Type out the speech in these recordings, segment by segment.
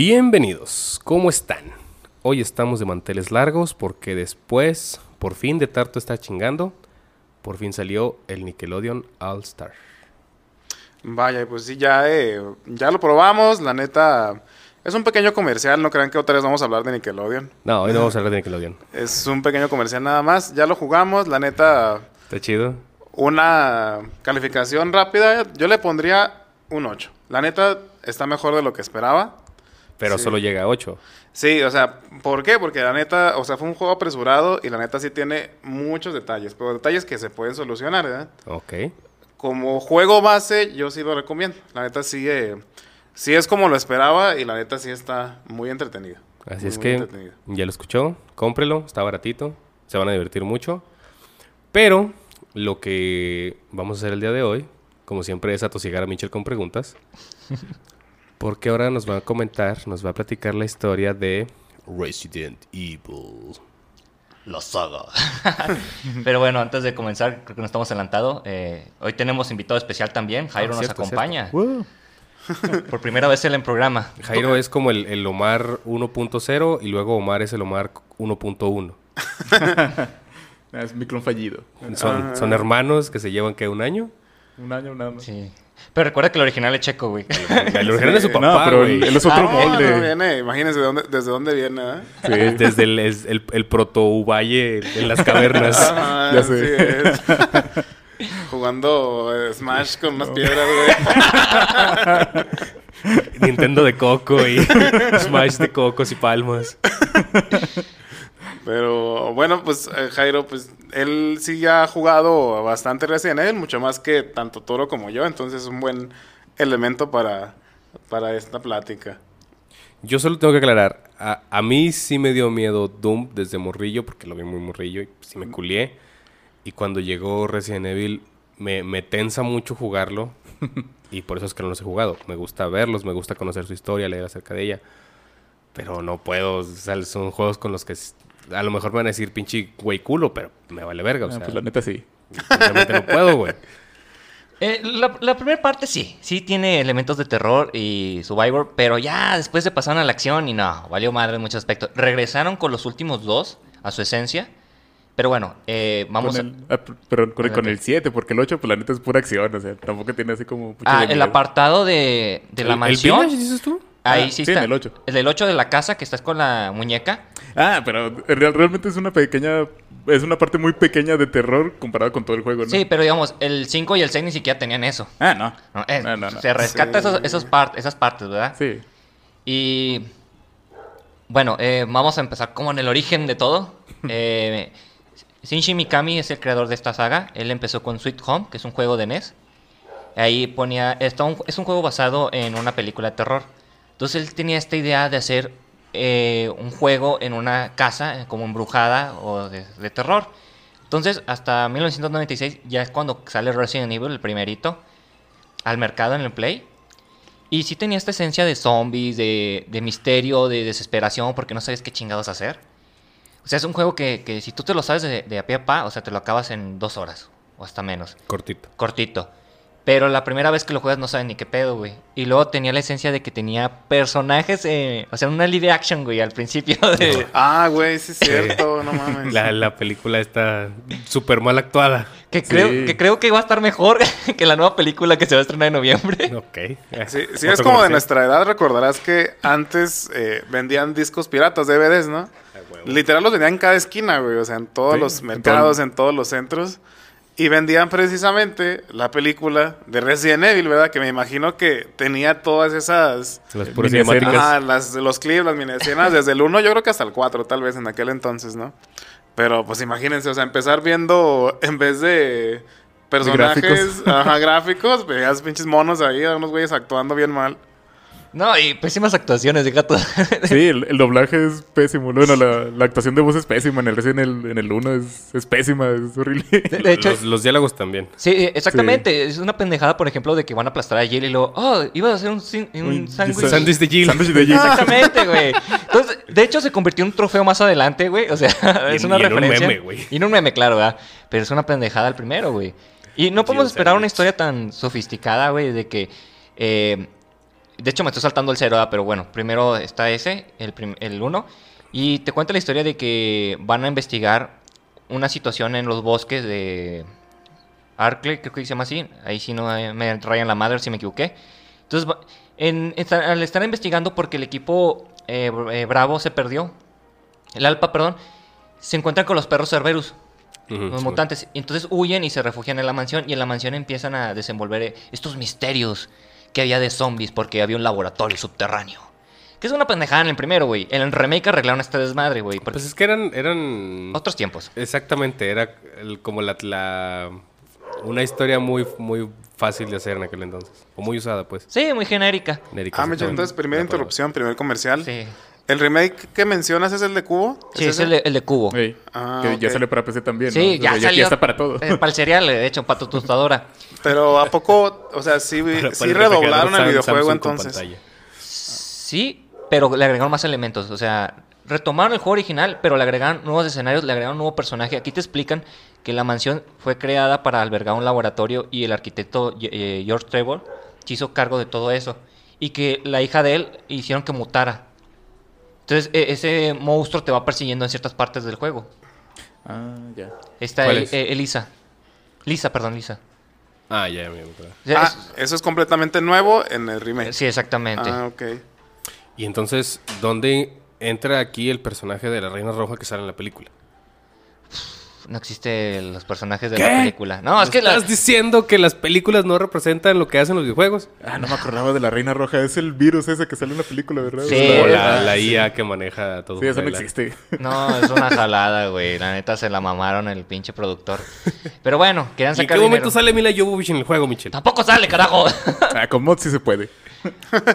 Bienvenidos, ¿cómo están? Hoy estamos de manteles largos porque después, por fin de Tarto está chingando, por fin salió el Nickelodeon All Star. Vaya, pues sí, ya, eh, ya lo probamos. La neta, es un pequeño comercial. No crean que otra vez vamos a hablar de Nickelodeon. No, hoy no vamos a hablar de Nickelodeon. Es un pequeño comercial nada más. Ya lo jugamos. La neta, ¿Está chido? una calificación rápida. Yo le pondría un 8. La neta, está mejor de lo que esperaba. Pero Sí. solo llega a 8. Sí, o sea, ¿por qué? Porque la neta, o sea, fue un juego apresurado y la neta sí tiene muchos detalles, pero detalles que se pueden solucionar, ¿verdad? Ok. como juego base, yo sí lo recomiendo. La neta sí, eh, sí es como lo esperaba y la neta sí está muy entretenido. Así Muy, es que ya lo escuchó, cómprelo, está baratito, se van a divertir mucho. Pero lo que vamos a hacer el día de hoy, como siempre, es atosigar a Mitchell con preguntas. Porque ahora nos va a comentar, nos va a platicar la historia de Resident Evil. La saga. Pero bueno, antes de comenzar, creo que nos estamos adelantado. eh, hoy tenemos invitado especial también. Jairo Ah, nos cierto, acompaña. Por primera vez él en programa. Jairo es como el, el Omar 1.0 y luego Omar es el Omar 1.1. Es mi clon fallido. Son, Ah. son hermanos que se llevan que un año. Un año nada más. Sí. Pero recuerda que el original es checo, güey. El original es su No, papá, pero güey. él, es otro Ah, no, molde. no viene, imagínense de dónde, desde dónde viene, ¿eh? Sí. Desde el, es- el, el proto-Uvalle en las cavernas. Ajá, Ya sé. es. Jugando eh, Smash con unas piedras, güey. Nintendo de coco y Smash de cocos y palmas. Pero bueno, pues eh, Jairo, pues él sí ha jugado bastante Resident Evil, mucho más que tanto Toro como yo, entonces es un buen elemento para, para esta plática. Yo solo tengo que aclarar. A, a mí sí me dio miedo Doom desde morrillo, porque lo vi muy morrillo y sí me culié. Y cuando llegó Resident Evil, me, me tensa mucho jugarlo. y por eso es que no los he jugado. Me gusta verlos, me gusta conocer su historia, leer acerca de ella. Pero no puedo. O sea, son juegos con los que a lo mejor me van a decir pinche güey culo, pero me vale verga. O Ah, sea, pues la neta sí. simplemente no puedo, güey. Eh, la, la primera parte sí, sí tiene elementos de terror y Survivor, pero ya después se pasaron a la acción y no, valió madre en muchos aspectos. Regresaron con los últimos dos a su esencia, pero bueno, eh, vamos con a... el, ah, perdón, con, el- con Ok. el 7, porque el 8, pues la neta es pura acción. O sea, tampoco tiene así como. Ah, el apartado de, de la ¿El- mansión. ¿El Village dices tú? Ahí Ah, sí, sí, está. en el ocho. El del 8 de la casa que estás con la muñeca. Ah, pero real- realmente es una pequeña. Es una parte muy pequeña de terror comparado con todo el juego, ¿no? Sí, pero digamos, el 5 y el 6 ni siquiera tenían eso. Ah, no. No, No, no, no. Se rescata Sí. esos, esos part- esas partes, ¿verdad? Sí. Y bueno, eh, vamos a empezar como en el origen de todo. Eh, Shinji Mikami es el creador de esta saga. Él empezó con Sweet Home, que es un juego de NES. Ahí ponía, está un- es un juego basado en una película de terror. Entonces él tenía esta idea de hacer eh, un juego en una casa eh, como embrujada o de, de terror. Entonces hasta 1996 ya es cuando sale Resident Evil, el primerito, al mercado en el Play. Y sí tenía esta esencia de zombies, de, de misterio, de desesperación, porque no sabes qué chingados hacer. O sea, es un juego que, que si tú te lo sabes de, de a pie a pa, o sea, te lo acabas en dos horas, o hasta menos. Cortito. Cortito. Pero la primera vez que lo juegas no sabes ni qué pedo, güey. Y luego tenía la esencia de que tenía personajes, eh, o sea, una live action, güey, al principio de... Ah, güey, sí es cierto, no mames. La, la película está súper mal actuada. Que, Sí. creo, que creo que va a estar mejor que la nueva película que se va a estrenar en noviembre. Ok. Sí, si es como de nuestra edad, recordarás que antes eh, vendían discos piratas, DVDs, ¿no? Literal los vendían en cada esquina, güey. O sea, en todos Sí, los en mercados, todo- en todos los centros. Y vendían precisamente la película de Resident Evil, ¿verdad? Que me imagino que tenía todas esas... Las puras. Ajá, las, los clips, las mini escenas, desde el 1 yo creo que hasta el 4 tal vez en aquel entonces, ¿no? Pero pues imagínense, o sea, empezar viendo en vez de personajes, gráficos. ajá, gráficos, veías pinches monos ahí, unos güeyes actuando bien mal. No, y pésimas actuaciones de gato. Sí, el, el doblaje es pésimo. Bueno, la, la actuación de voz es pésima. En el en el, en el 1 es, es pésima, es horrible. De, de hecho, los, los diálogos también. sí, exactamente. Es una pendejada, por ejemplo, de que van a aplastar a Jill y luego, oh, ibas a hacer un, sin- un Un sándwich. Sándwich de Jill. Sándwich de Jill. Exactamente, güey. Entonces, de hecho, se convirtió en un trofeo más adelante, güey. O sea, Y es en- una y en un referencia. meme, güey. Y en un meme, claro, ¿verdad? Pero es una pendejada el primero, güey. Y no podemos Jill esperar una historia tan sofisticada, güey, de que. eh, de hecho, me estoy saltando el cero, ¿verdad? pero bueno, primero está ese, el, prim- el uno. Y te cuenta la historia de que van a investigar una situación en los bosques de Arkley, creo que se llama así. Ahí sí no eh, me rayan la madre si me equivoqué. Entonces, en, esta- al estar investigando porque el equipo eh, eh, Bravo se perdió, el Alpa, perdón, se encuentran con los perros Cerberus, los mutantes. Entonces huyen y se refugian en la mansión y en la mansión empiezan a desenvolver estos misterios que había de zombies porque había un laboratorio subterráneo. Que es una pendejada en el primero, güey. En el remake arreglaron este desmadre, güey. porque- Pues es que eran... eran... Otros tiempos. Exactamente, era el- como la, la- Una historia muy, muy fácil de hacer en aquel entonces. O muy usada, pues. Sí, muy genérica. genérica, Ah, exactamente. entonces primera interrupción, primer comercial. Sí, ¿El remake que mencionas es el de Cubo? sí es el de, el de Cubo. Ah, que ya sale para PC también. Sí, ¿no? O ya sea, salió. aquí está para todo. eh, para el cereal, de hecho, para tu tostadora. Pero ¿a poco, o sea, sí, sí redoblaron el videojuego entonces? Sí, pero le agregaron más elementos. O sea, retomaron el juego original, pero le agregaron nuevos escenarios, le agregaron un nuevo personaje. Aquí te explican que la mansión fue creada para albergar un laboratorio y el arquitecto eh, George Trevor se hizo cargo de todo eso. Y que la hija de él hicieron que mutara. Entonces, e- ese monstruo te va persiguiendo en ciertas partes del juego. Ah, ya. Está ¿Cuál El- es? eh, Elisa. Lisa, perdón, Lisa. Ah, ya, ya me acuerdo. Ah, eso es completamente nuevo en el remake. sí, exactamente. Ah, ok. Y entonces, ¿dónde entra aquí el personaje de la Reina Roja que sale en la película? No existen los personajes de ¿Qué? la película. No, es que la- ¿Estás diciendo que las películas no representan lo que hacen los videojuegos? Ah, no me acordaba de la Reina Roja. Es el virus ese que sale en la película, ¿verdad? Sí. O la, sí. IA que maneja todo. Sí, eso no existe. No, es una jalada, güey. La neta se la mamaron el pinche productor. Pero bueno, querían ¿Y en sacar qué momento dinero. sale Mila Jovovich en el juego, Michel? Tampoco sale, carajo. Ah, con mods sí se puede.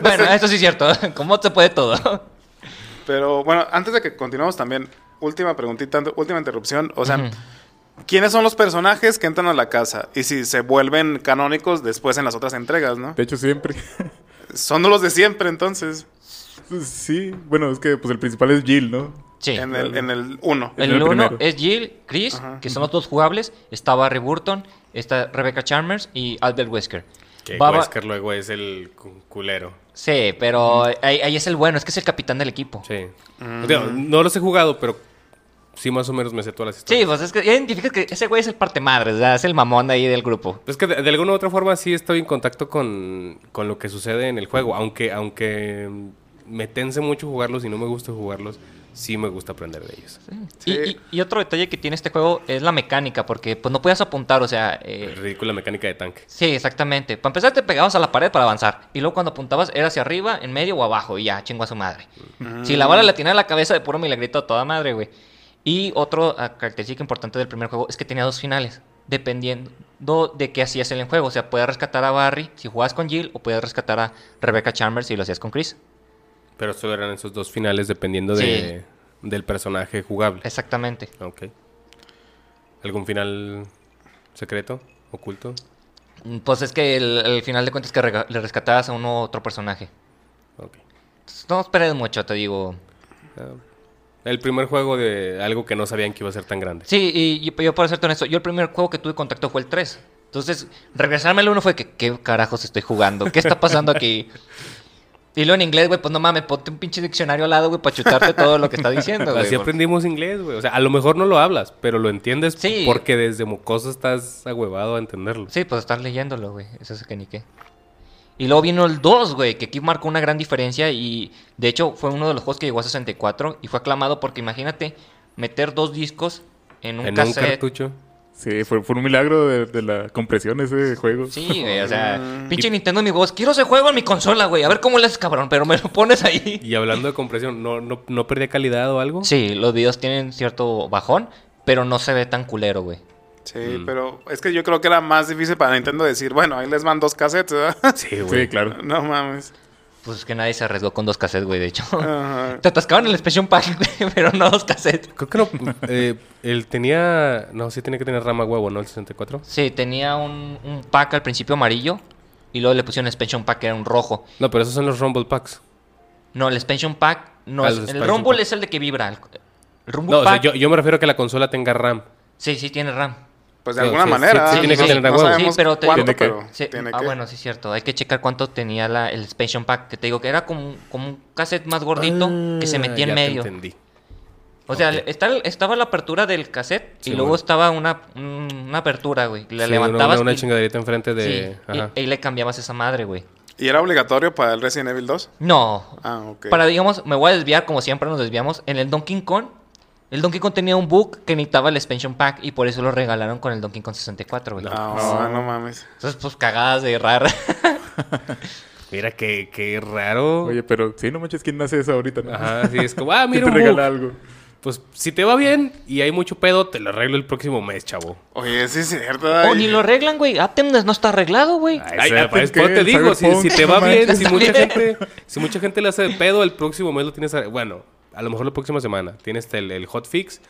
bueno, esto sí es cierto. ¿Cómo se puede todo? Pero bueno, antes de que continuemos también, última preguntita, última interrupción. O sea. ¿quiénes son los personajes que entran a la casa? Y si se vuelven canónicos después en las otras entregas, ¿no? De hecho, siempre. Son los de siempre, entonces. sí, bueno, es que pues el principal es Jill, ¿no? Sí. En el, en el 1. En El el es Jill, Chris, Ajá. que son los dos jugables. Está Barry Burton, está Rebecca Chalmers y Albert Wesker. Que Baba- Wesker luego es el cu- culero. Sí, pero ahí, ahí es el bueno, es que es el capitán del equipo. Sí. Digo, no los he jugado, pero sí más o menos me sé todas las Sí, historias. pues es que ya identificas que ese güey es el parte madre, ¿verdad? es el mamón de ahí del grupo. Es que de, de alguna u otra forma sí estoy en contacto con, con lo que sucede en el juego. Aunque, aunque me tense mucho jugarlos y no me gusta jugarlos, sí me gusta aprender de ellos. Y, Sí. y- y otro detalle que tiene este juego es la mecánica, porque pues no puedes apuntar, o sea... eh, Ridícula mecánica de tanque. sí, exactamente. Para empezar te pegabas a la pared para avanzar, y luego cuando apuntabas era hacia arriba, en medio o abajo, y ya, chingo a su madre. Si la bala le tenía a la cabeza de puro milagrito a toda madre, güey. Y otra característica importante del primer juego es que tenía dos finales, dependiendo de qué hacías en el juego. O sea, puedes rescatar a Barry si jugabas con Jill, o puedes rescatar a Rebecca Chalmers si lo hacías con Chris. Pero solo eran esos dos finales dependiendo de, del personaje jugable. Exactamente. Ok. ¿Algún final secreto? ¿Oculto? Mm, Pues es que el, el final de cuentas es que rega- le rescatabas a uno u otro personaje. Ok. Entonces, No esperes mucho, te digo. Ah, el primer juego de algo que no sabían que iba a ser tan grande. Sí, y yo, por serte honesto, yo el primer juego que tuve contacto fue el 3. Entonces, regresarme al 1 fue que, ¿qué carajos estoy jugando? ¿Qué está pasando aquí? Y luego en inglés, güey, pues no mames, ponte un pinche diccionario al lado, güey, para chutarte todo lo que está diciendo, güey. Así aprendimos inglés, güey. O sea, a lo mejor no lo hablas, pero lo entiendes Sí. porque desde mocoso estás ahuevado a entenderlo. Sí, pues estar leyéndolo, güey. Eso es que ni qué. Y luego vino el 2, güey, que aquí marcó una gran diferencia y de hecho fue uno de los juegos que llegó a 64 y fue aclamado porque imagínate meter dos discos en un en un cassette. cartucho. Sí, fue, fue un milagro de, de la compresión ese juego. Sí, güey, o sea, pinche Nintendo mi voz, quiero ese juego en mi consola, güey, a ver cómo le haces, cabrón, pero me lo pones ahí. Y hablando de compresión, ¿no, no, no perdía calidad o algo? Sí, los videos tienen cierto bajón, pero no se ve tan culero, güey. Sí, Mm. pero es que yo creo que era más difícil para Nintendo decir, bueno, ahí les van dos cassettes, ¿verdad? Sí, güey. Sí, claro. no mames. Pues es que nadie se arriesgó con dos cassettes, güey, de hecho. Ajá. Te atascaban el Expansion Pack, güey, pero no dos cassettes. Creo que no. eh, él tenía. No, sí tenía que tener rama huevo, ¿no? El 64. Sí, tenía un, un pack al principio amarillo y luego le pusieron Expansion Pack que era un rojo. No, pero esos son los Rumble Packs. No, el Expansion Pack no Ah, es. El Rumble pack. es el de que vibra. El, el Rumble No, o sea, Pack. yo, yo me refiero a que la consola tenga RAM. Sí, sí, tiene RAM. Pues de alguna manera. tiene que tener Sí, pero te- cuánto, Tiene que- pero Sí, tiene ah, que. bueno, sí es cierto. Hay que checar cuánto tenía la, el Expansion Pack. Que te digo que era como, un- como un cassette más gordito que se metía Ah, en te medio. entendí. O sea, está- estaba la apertura del cassette Sí, y luego bueno. estaba una, un- una apertura, güey. La Sí, levantabas Una, una y, chingaderita enfrente de. sí, Ajá. y, y le cambiabas esa madre, güey. ¿Y era obligatorio para el Resident Evil 2? No. Ah, ok. Para, digamos, me voy a desviar como siempre nos desviamos. En el Donkey Kong, el Donkey Kong tenía un bug que necesitaba el expansion pack y por eso lo regalaron con el Donkey Kong 64, güey. Ah, no mames. Entonces, pues cagadas de rara. Mira qué, qué raro. Oye, pero sí, no manches, ¿quién hace eso ahorita? no? Ajá, sí, es como, ah, ¿Quién mira te un regala bug. algo? Pues si te va bien y hay mucho pedo, te lo arreglo el próximo mes, chavo. Oye, sí es cierto. o ni lo arreglan, güey. Atemnes no está arreglado, güey. Ay, Ay, pues, te- pues, te digo, si, si te no va bien, si mucha gente, si mucha gente le hace de pedo, el próximo mes lo tienes, a- bueno, a lo mejor la próxima semana tienes el, el hotfix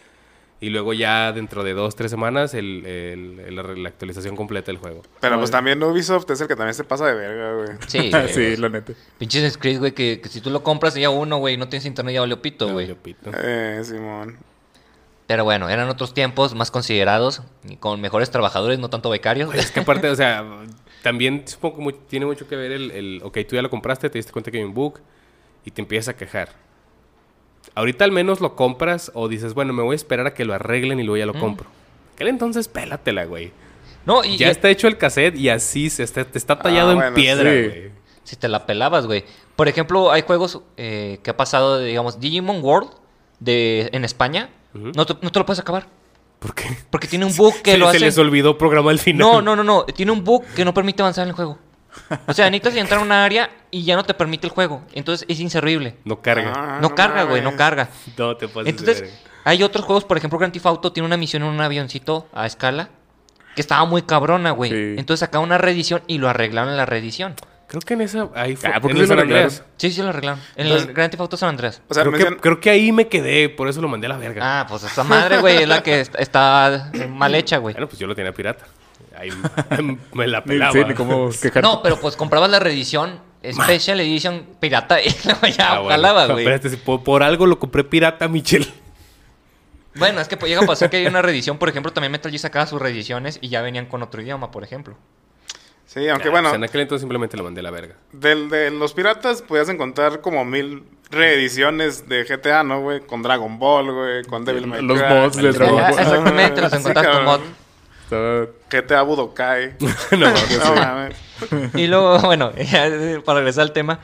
y luego ya dentro de dos, tres semanas el, el- el- la, actualización completa del juego. Pero pues también Ubisoft es el que también se pasa de verga, güey. Sí, Ah, güey. sí, la neta. Pinches scripts, güey, que, que si tú lo compras ya uno, güey, no tienes internet, ya valió pito, güey. yo pito. Eh, Simón. Pero bueno, eran otros tiempos más considerados y con mejores trabajadores, no tanto becarios. Es que aparte, o sea, también supongo que tiene mucho que ver el, el, ok, tú ya lo compraste, te diste cuenta que hay un bug y te empiezas a quejar. Ahorita al menos lo compras o dices, bueno, me voy a esperar a que lo arreglen y luego ya lo compro. Aquel entonces pélatela, güey. No, y Ya y- está hecho el cassette y así se está, te está tallado Ah, en bueno, piedra, sí. güey. si te la pelabas, güey. Por ejemplo, hay juegos eh, que ha pasado, digamos, Digimon World de, en España. No, te, no te lo puedes acabar. ¿Por qué? Porque tiene un bug que se, lo se hace... les olvidó programar el final. No, no, no, no. Tiene un bug que no permite avanzar en el juego. O sea, necesitas entrar a una área y ya no te permite el juego. Entonces es inservible. No carga. Ah, no carga, güey, no carga. No te de Entonces, hay otros juegos, por ejemplo, Grand Theft Auto tiene una misión en un avioncito a escala que estaba muy cabrona, güey. Sí. Entonces sacaron una reedición y lo arreglaron en la reedición. Creo que en esa... Ahí fue, Ah, ¿por en qué el lo San Andreas. arreglaron? Sí, sí lo arreglaron. En Entonces- el Grand Theft Auto San Andreas. O sea, creo, mencion- que, creo que ahí me quedé, por eso lo mandé a la verga. Ah, pues esa madre, güey, es la que est- está mal hecha, güey. Bueno, pues yo lo tenía pirata. Ahí me la pelaba. sí. No, pero pues comprabas la reedición Special Edition pirata y luego ya Ah, bueno. jalaba, No, güey. espérate, si por, por algo lo compré pirata, Michel. Bueno, es que pues, llega a pasar que hay una reedición, por ejemplo, también Metal Gear sacaba sus reediciones y ya venían con otro idioma, por ejemplo. Sí, aunque Ah, bueno, pues en aquel entonces simplemente lo mandé a la verga. del, de los piratas podías encontrar como mil reediciones de GTA, ¿no, güey? Con Dragon Ball, güey, con Devil May Los Cry. mods de Dragon Ball. Exactamente, los Sí, encontrás con Estaba... GTA Budokai. no, no mames. Y luego, bueno, para regresar al tema,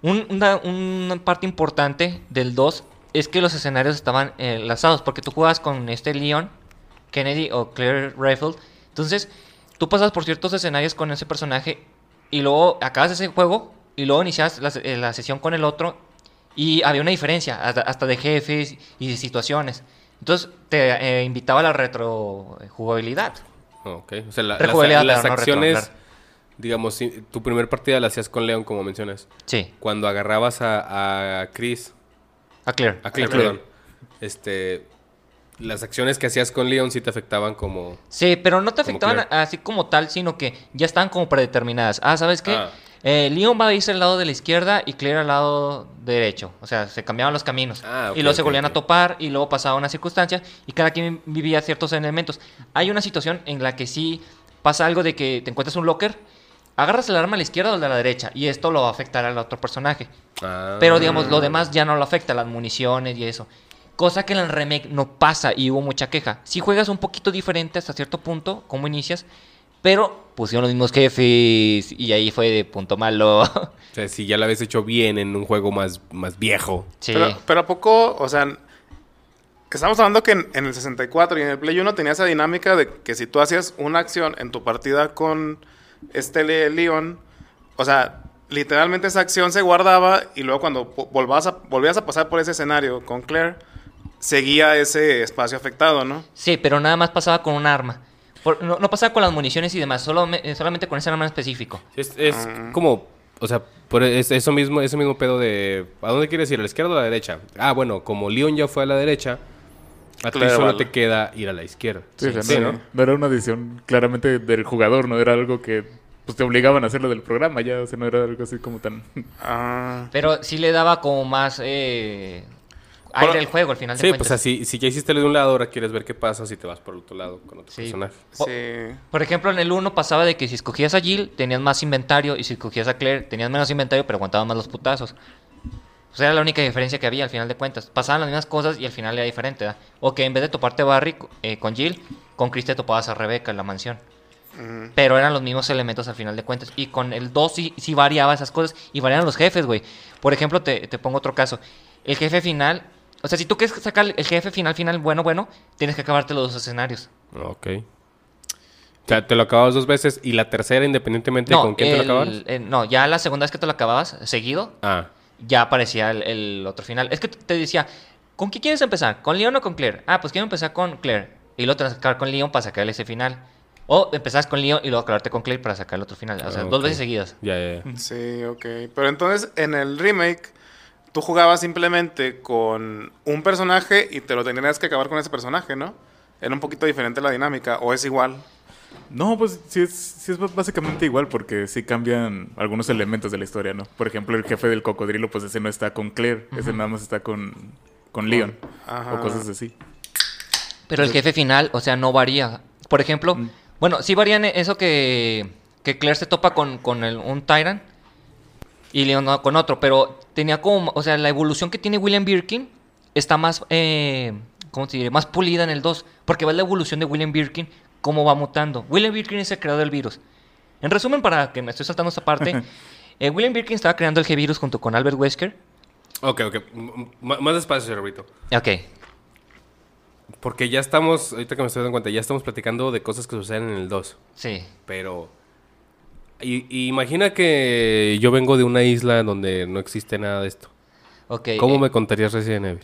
un- una, una parte importante del 2 es que los escenarios estaban eh, enlazados, porque tú jugabas con este Leon, Kennedy o Claire Rifle. Entonces, tú pasas por ciertos escenarios con ese personaje y luego acabas ese juego y luego inicias la, eh, la sesión con el otro y había una diferencia, hasta, hasta de jefes y de situaciones. Entonces, te eh, invitaba a la retrojugabilidad. Ok, o sea, la- las, las no acciones, digamos, si- tu primer partida la hacías con Leon, como mencionas. Sí, Cuando agarrabas a, a Chris, a Claire. a Claire, A Claire. perdón, este, las acciones que hacías con Leon sí te afectaban como... Sí, pero no te afectaban así como tal, sino que ya estaban como predeterminadas. Ah, ¿sabes qué? Ah. Eh, Leon va a irse al lado de la izquierda y Claire al lado derecho. O sea, se cambiaban los caminos. Ah, y luego se volvían a topar y luego pasaba una circunstancia y cada quien vivía ciertos elementos. Hay una situación en la que sí pasa algo de que te encuentras un locker, agarras el arma a la izquierda o a la derecha y esto lo va a afectar al otro personaje. Ah, Pero digamos, lo demás ya no lo afecta, las municiones y eso. Cosa que en el remake no pasa y hubo mucha queja. Si juegas un poquito diferente hasta cierto punto, como inicias, pero pusieron los mismos jefes y ahí fue de punto malo. O sea, si ya lo habías hecho bien en un juego más, más viejo. sí. Pero, pero a poco, o sea, estamos hablando que en, en el 64 y en el Play 1 tenía esa dinámica de que si tú hacías una acción en tu partida con este Le- Leon, o sea, literalmente esa acción se guardaba y luego cuando volvabas a, volvías a pasar por ese escenario con Claire, seguía ese espacio afectado, ¿no? Sí, pero nada más pasaba con un arma. Por- no, no pasaba con las municiones y demás, solo, me- eh, solamente con ese arma en específico. Es, es Ah. como o sea, por es- eso mismo, ese mismo pedo de ¿a dónde quieres ir? ¿A la izquierda o a la derecha? Ah, bueno, como Leon ya fue a la derecha, a ti solo vale. te queda ir a la izquierda. Sí, o sea, Sí, no, ¿no? no era una decisión claramente del jugador, no era algo que pues, te obligaban a hacerlo del programa ya, o sea, no era algo así como tan... Ah, Pero sí le daba como más eh, Bueno, aire al juego al final de Sí, cuentas. pues así, si ya hiciste lo de un lado, ahora quieres ver qué pasa si te vas por el otro lado con otro Sí. personaje. O- sí. Por ejemplo, en el 1 pasaba de que si escogías a Jill tenías más inventario y si escogías a Claire tenías menos inventario pero aguantaban más los putazos. O sea, era la única diferencia que había al final de cuentas. Pasaban las mismas cosas y al final era diferente, ¿verdad? O que en vez de toparte a Barry eh, con Jill, con Chris te topabas a Rebecca en la mansión. Pero eran los mismos elementos al final de cuentas. Y con el 2 sí, sí variaba esas cosas. Y variaban los jefes, güey. Por ejemplo, te, te pongo otro caso. El jefe final... O sea, si tú quieres sacar el jefe final, final, bueno, bueno, tienes que acabarte los dos escenarios. Ok. O sea, te lo acababas dos veces y la tercera, independientemente de con quién te lo el- acababas. eh, no, ya la segunda vez que te lo acababas, seguido, Ah, ya aparecía el, el otro final. Es que te decía, ¿con qué quieres empezar? ¿Con Leon o con Claire? Ah, pues quiero empezar con Claire. Y luego te acabar con Leon para sacarle ese final. O empezás con Leon y luego acabarte con Claire para sacar el otro final. O sea, Ah, dos veces seguidas. ya, ya, ya. Sí, ok. Pero entonces en el remake tú jugabas simplemente con un personaje y te lo tenías que acabar con ese personaje, ¿no? Era un poquito diferente la dinámica, o es igual. No, pues sí es, sí es básicamente igual porque sí cambian algunos elementos de la historia, ¿no? Por ejemplo, el jefe del cocodrilo, pues ese no está con Claire, ese nada más está con, con Leon Ajá. o cosas así. Pero el jefe final, o sea, no varía. Por ejemplo, Mm. bueno, sí varía en eso que, que Claire se topa con, con el- un Tyrant y Leon no- con otro, pero tenía como, o sea, la evolución que tiene William Birkin está más, eh, ¿cómo se diría? Más pulida en el 2, porque ves la evolución de William Birkin, cómo va mutando. William Birkin es el creador del virus. En resumen, para que me estoy saltando esta parte, eh, William Birkin estaba creando el G-Virus junto con Albert Wesker. Ok, ok. M- más despacio, cerebrito. Ok, Porque ya estamos, ahorita que me estoy dando cuenta, ya estamos platicando de cosas que suceden en el 2. sí. Pero. Y- y imagina que yo vengo de una isla donde no existe nada de esto. ok. ¿Cómo eh, me contarías Resident Evil?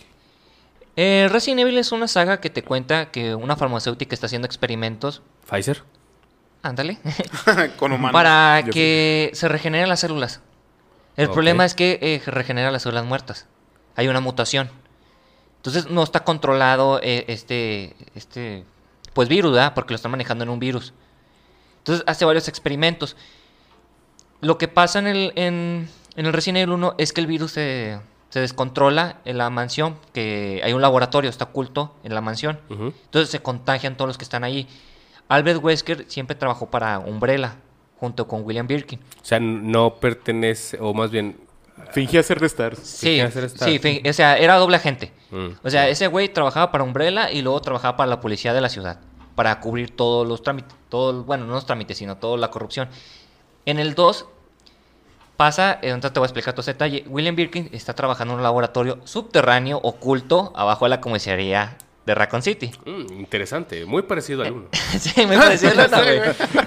Eh, Resident Evil es una saga que te cuenta que una farmacéutica está haciendo experimentos, ¿Pfizer? ándale, con humanos. para Yo que se regeneren las células. El problema es que eh, regenera las células muertas. Hay una mutación. Entonces no está controlado eh, este, este, pues virus, ¿verdad? Porque lo están manejando en un virus. Entonces hace varios experimentos. Lo que pasa en el, en, en el Resident Evil 1 es que el virus se, se descontrola en la mansión, que hay un laboratorio, está oculto en la mansión. Entonces se contagian todos los que están ahí. Albert Wesker siempre trabajó para Umbrella, junto con William Birkin. O sea, no pertenece, o más bien. Fingía ser de Stars. Sí, Fingía ser sí, o sea, era doble agente. Mm. O sea, ese güey trabajaba para Umbrella y luego trabajaba para la policía de la ciudad, para cubrir todos los trámites, todo, bueno, no los trámites, sino toda la corrupción. En el 2 pasa, eh, ahorita te voy a explicar todo ese detalle, William Birkin está trabajando en un laboratorio subterráneo, oculto, abajo de la comisaría de Raccoon City. Mm, interesante, muy parecido al uno. sí, me pareció nota, güey.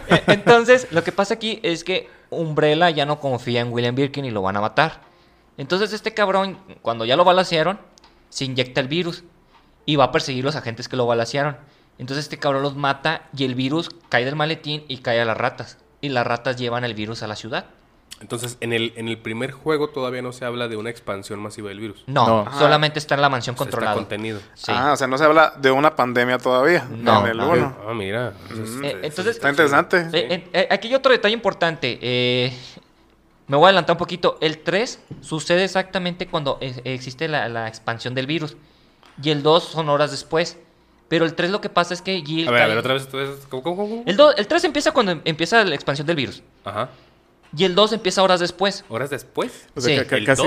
Eh, Entonces, lo que pasa aquí es que Umbrella ya no confía en William Birkin y lo van a matar. Entonces, este cabrón, cuando ya lo balacearon, se inyecta el virus y va a perseguir los agentes que lo balacearon. Entonces, este cabrón los mata y el virus cae del maletín y cae a las ratas. Y las ratas llevan el virus a la ciudad. Entonces, en el, en el primer juego todavía no se habla de una expansión masiva del virus. No, No. solamente está en la mansión sea, está controlada. contenido. Sí. Ah, o sea, no se habla de una pandemia todavía. No, en el no. uno. Ah, mira. Mm. Eh, entonces- Está interesante. Eh, eh, aquí hay otro detalle importante. eh, me voy a adelantar un poquito. El 3 sucede exactamente cuando existe la, la expansión del virus. Y el 2 son horas después. Pero el 3 lo que pasa es que Jill... A ver, a cae- ver, otra vez. ¿Cómo, cómo, cómo? El, do- el 3 empieza cuando em- empieza la expansión del virus. Ajá. Y el 2 empieza horas después. ¿Horas después? O sea, Sí. ca- ca- ¿El casi,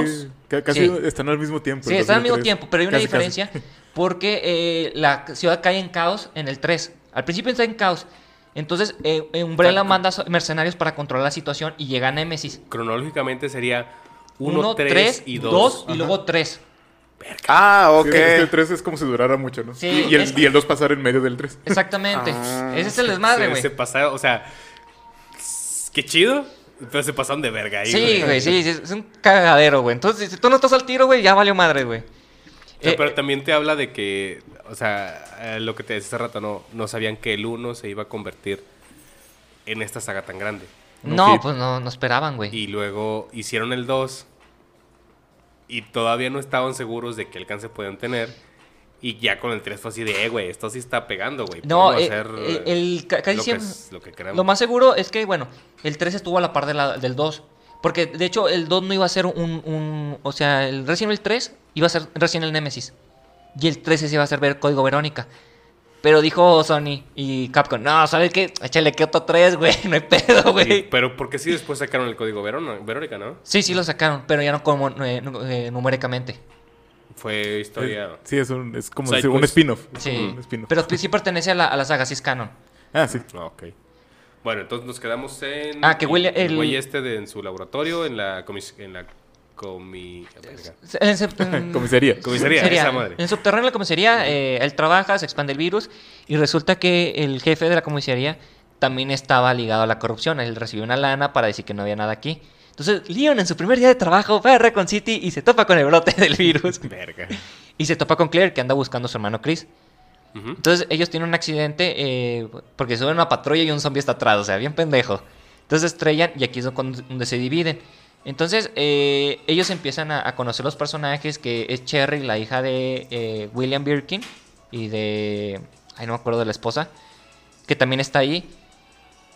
ca- casi Sí. están al mismo tiempo. Sí, están al mismo 2003. tiempo, pero hay una Casi, casi. diferencia porque eh, la ciudad cae en caos en el 3. Al principio está en caos. Entonces, eh, eh, Umbrella manda so- mercenarios para controlar la situación y llega Nemesis. Cronológicamente sería 1, 1, 3 3 y 2 2. y luego 3. Ah, Sí, ok. es que el 3 es como si durara mucho, ¿no? Sí, y, y el, es- y el 2 pasar en medio del 3. Exactamente. Ah, Ese es el desmadre, güey. se pasaron, o sea, qué chido, pero se pasaron de verga ahí. Sí, güey, sí, sí, es un cagadero, güey. Entonces, si tú no estás al tiro, güey, ya valió madre, güey. Eh, pero también te habla de que, o sea, eh, lo que te decía hace rato, no, no sabían que el 1 se iba a convertir en esta saga tan grande. No, pues no, no esperaban, güey. Y luego hicieron el 2 y todavía no estaban seguros de qué alcance podían tener. Y ya con el 3 fue así de, eh, güey, esto sí está pegando, güey. No, eh, hacer, eh, el, ca- casi lo, que, siempre- es- lo que. Lo más seguro es que, bueno, el 3 estuvo a la par de la- del 2. Porque, de hecho, el 2 no iba a ser un, un- O sea, el Resident Evil 3 iba a ser Resident Evil Nemesis. Y el 13 se iba a ser ver Código Verónica. Pero dijo Sony y Capcom, no, ¿sabes qué? Échale que otro 3, güey. No hay pedo, Sí, güey. pero porque sí después sacaron el código Verónica, ¿no? Sí, sí lo sacaron, pero ya no como eh, eh, numéricamente. Fue historia... Sí, es, un, es como decir un spin-off. Sí. spin-off. Pero sí pertenece a la, a la saga, sí es canon. Ah, sí. Ah, ok. Bueno, entonces nos quedamos en... Ah, que William- El el- güey este de, en su laboratorio, en la... comis- en la comi... Comisaría. Comisaría, esa madre. En subterráneo de la comisaría, eh, él trabaja, se expande el virus y resulta que el jefe de la comisaría también estaba ligado a la corrupción. Él recibió una lana para decir que no había nada aquí. Entonces, Leon en su primer día de trabajo va a Recon City y se topa con el brote del virus. Verga. Y se topa con Claire, que anda buscando a su hermano Chris. Entonces, ellos tienen un accidente eh, porque suben a una patrulla y un zombie está atrás, o sea, bien pendejo. Entonces estrellan y aquí es donde se dividen. Entonces, eh, ellos empiezan a, a conocer los personajes, que es Cherry, la hija de eh, William Birkin, y de... Ay, no me acuerdo de la esposa, que también está ahí.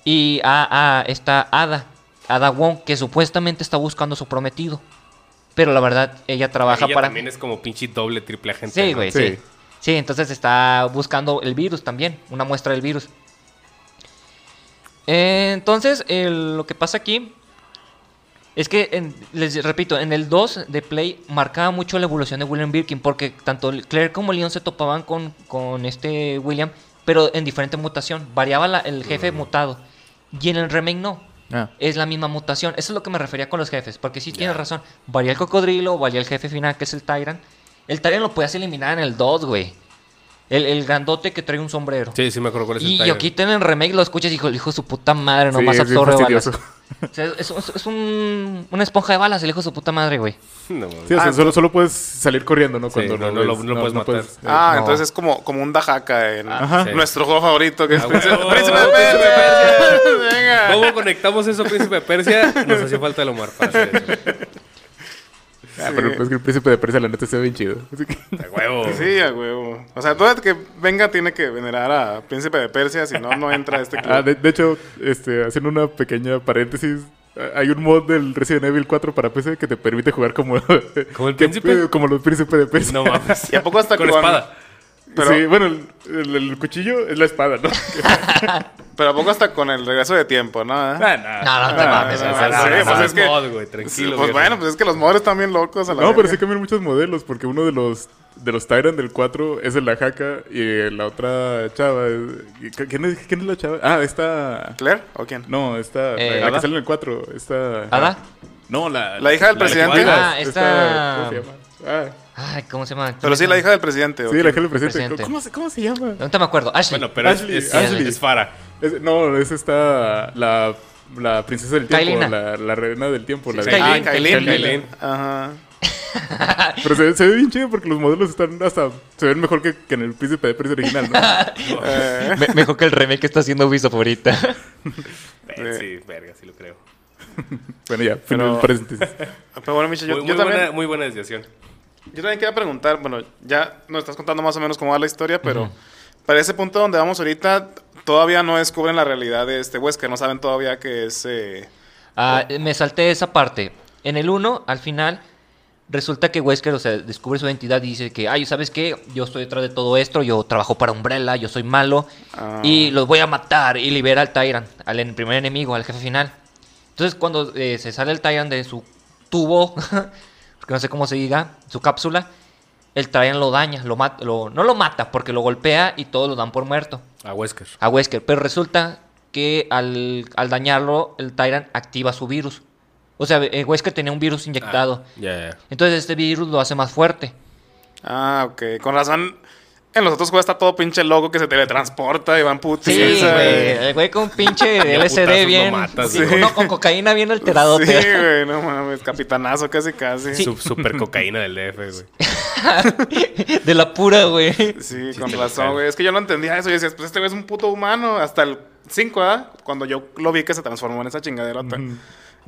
Y ah, ah, está Ada, Ada Wong, que supuestamente está buscando a su prometido. Pero la verdad, ella trabaja Ella para... también es como pinche doble, triple agente. Sí, ¿no? güey, Sí. sí. sí. entonces está buscando el virus también, una muestra del virus. Eh, entonces, lo que pasa aquí es que, en- les repito, en el 2 de Play marcaba mucho la evolución de William Birkin, porque tanto Claire como Leon se topaban con, con este William, pero en diferente mutación. Variaba la- el jefe mutado. Y en el remake no. Ah. Es la misma mutación. Eso es lo que me refería con los jefes. Porque sí tienes razón. Varía el cocodrilo, varía el jefe final, que es el Tyrant. El Tyrant lo puedes eliminar en el 2, güey. El, el grandote que trae un sombrero. Sí, sí me acuerdo cuál es el y Tyrant. aquí en el remake lo escuchas y hijo, hijo de su puta madre, Sí, nomás bien absorbe balas. Fastidioso. O sea, es, es- es un, una esponja de balas, el hijo de su puta madre, güey. No, mames. Sí, o sea, Ah, solo, solo puedes salir corriendo, ¿no? Sí, Cuando no, lo no lo- no puedes matar. Ah, No. entonces es como, como un Dajaka en Ajá. Sí. nuestro juego favorito, que es Ah, Príncipe, Príncipe de Príncipe de Persia. Venga. ¿Cómo conectamos eso, Príncipe de Persia? Nos hacía falta el Omar para hacer eso. Ah, pero es que el príncipe de Persia, la neta, se ve bien chido. Así que... A huevo. Sí, a huevo. O sea, todo el que venga tiene que venerar a Príncipe de Persia, si no, no entra a este club. Ah, de, de hecho, este, haciendo una pequeña paréntesis, hay un mod del Resident Evil 4 para PC que te permite jugar como... ¿Como el que- príncipe? Como los príncipes de Persia. No mames. ¿Y a poco hasta con con- espada? Pero, Sí, bueno, el, el- el cuchillo es la espada, ¿no? pero a poco hasta con el regreso de tiempo, ¿no? Ah, no. No, no te mames, no, sí, no, pues es que- mod, güey, Sí, tranquilo. pues bueno, pues es que los mods están bien locos a la No, pero sí cambian muchos modelos, porque uno de los de los Tyrant del 4 es el Ajaka y la otra chava. es- ¿Quién es, quién es la chava? Ah, esta. ¿Claire o quién? No, esta. Eh, la, la ¿Ada? que sale en el 4. Esta. ¿Ada? No, la. ¿La hija del presidente? Ah, esta- ¿Cómo se llama? Ah, Ay, ¿cómo se llama? Pero sí, la hija del presidente. ¿o sí, la hija del presidente. Presidente. ¿Cómo, se, ¿Cómo se llama? No te me acuerdo. Ashley. Bueno, pero es- Ashley, es, Ashley. es Farah. Es- no, es esta. La, la princesa del tiempo. Kailina. La, la reina del tiempo. la Sí, de- Ah, Kailin, Kailin. Kailin. Ajá. Pero se, se ve bien chido porque los modelos están hasta. Se ven mejor que, que en el príncipe de Persia original, ¿no? Eh, Me- mejor que el remake que está haciendo Ubisoft ahorita. Eh, Sí, verga, sí lo creo. bueno, ya, fin Pero- del paréntesis. pero bueno, Micho, yo, Muy, yo muy también, buena, muy buena desviación. Yo también quería preguntar, bueno, ya nos estás contando más o menos cómo va la historia, pero para ese punto donde vamos ahorita, todavía no descubren la realidad de este Wesker, no saben todavía que es... eh, Ah, me salté esa parte. En el 1, al final, resulta que Wesker, o sea, descubre su identidad y dice que, ay, ¿sabes qué? Yo estoy detrás de todo esto, yo trabajo para Umbrella, yo soy malo Ah. y los voy a matar y libera al Tyrant, al primer enemigo, al jefe final. Entonces, cuando eh, se sale el Tyrant de su tubo, porque no sé cómo se diga, su cápsula, el Tyrant lo daña, lo mata, lo, no lo mata porque lo golpea y todos lo dan por muerto A Wesker. a Wesker. Pero resulta que al, al dañarlo, el Tyrant activa su virus. O sea, eh, Wesker tenía un virus inyectado. Ya. Entonces este virus lo hace más fuerte. Ah, ok. Con razón, en los otros juegos está todo pinche loco que se teletransporta y van Sí, güey. El güey con un pinche LSD bien. matas, sí, con cocaína bien alterado. Sí, güey, no mames, capitanazo casi casi. Sí. Su- super cocaína del DF, güey. de la pura, güey. Sí, Sí, con razón, güey. Es que yo no entendía eso. Yo decía, pues este güey es un puto humano. Hasta el 5, ¿verdad? Cuando yo lo vi que se transformó en esa chingaderota.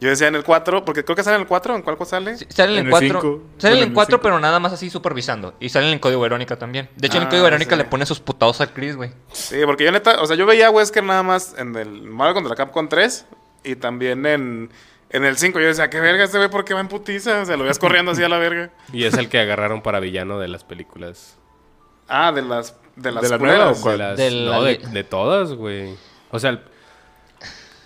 Yo decía en el 4, porque creo que sale en el 4, ¿en cuál cosa sale? Sí, Salen En el 4. cinco. Salen Bueno, en el 4, cinco. pero nada más así supervisando. Y salen en código Verónica también. De hecho, en el Ah, código Verónica sí. le pone sus putados al Chris, güey. Sí, porque yo neta, o sea, yo veía a Wesker nada más en el Marvel contra la Capcom 3 y también en, en el 5. Yo decía, ¿qué verga este güey? ¿Por qué va en putiza? O sea, lo veías corriendo así a la verga. Y es el que agarraron para villano de las películas. Ah, de las de las ¿De la culeras. nueva o cuál? De, las- De no, de, de todas, güey. O sea, el-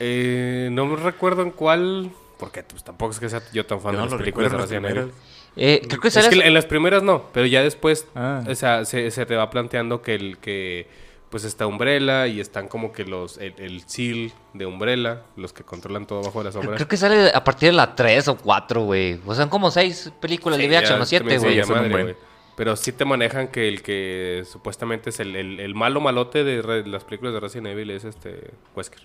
eh, no me recuerdo en cuál. Porque pues, tampoco es que sea yo tan fan Yo de no las películas de en las Resident Evil. primeras. Eh, creo que Es sale. que en las primeras no, pero ya después, Ah. o sea, se, se te va planteando que el que pues está Umbrella y están como que los el, el seal de Umbrella, los que controlan todo bajo de las sombras. Creo que sale a partir de la 3 o 4, güey. O sea, son como 6 películas Sí, live action, o 7, también se güey. Pero sí te manejan que el que supuestamente es el, el- el malo malote de re- las películas de Resident Evil es este Wesker.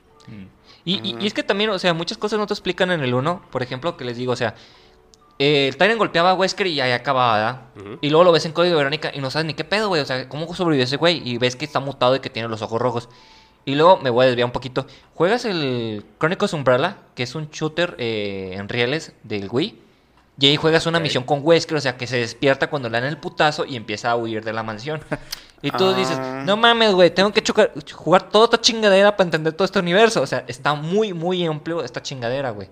Y, y- y es que también, o sea, muchas cosas no te explican en el 1. Por ejemplo, que les digo, o sea, eh, el Tyrant golpeaba a Wesker y ahí acababa, ¿verdad? Y luego lo ves en código Verónica y no sabes ni qué pedo, güey. O sea, ¿cómo sobrevivió ese güey? Y ves que está mutado y que tiene los ojos rojos. Y luego me voy a desviar un poquito. Juegas el Chronicles Umbrella, que es un shooter eh, en rieles del Wii. Y ahí juegas una misión con Wesker, o sea, que se despierta cuando le dan el putazo y empieza a huir de la mansión. Y tú Ah. dices, no mames, güey, tengo que chocar- jugar toda esta chingadera para entender todo este universo. O sea, está muy, muy amplio esta chingadera, güey.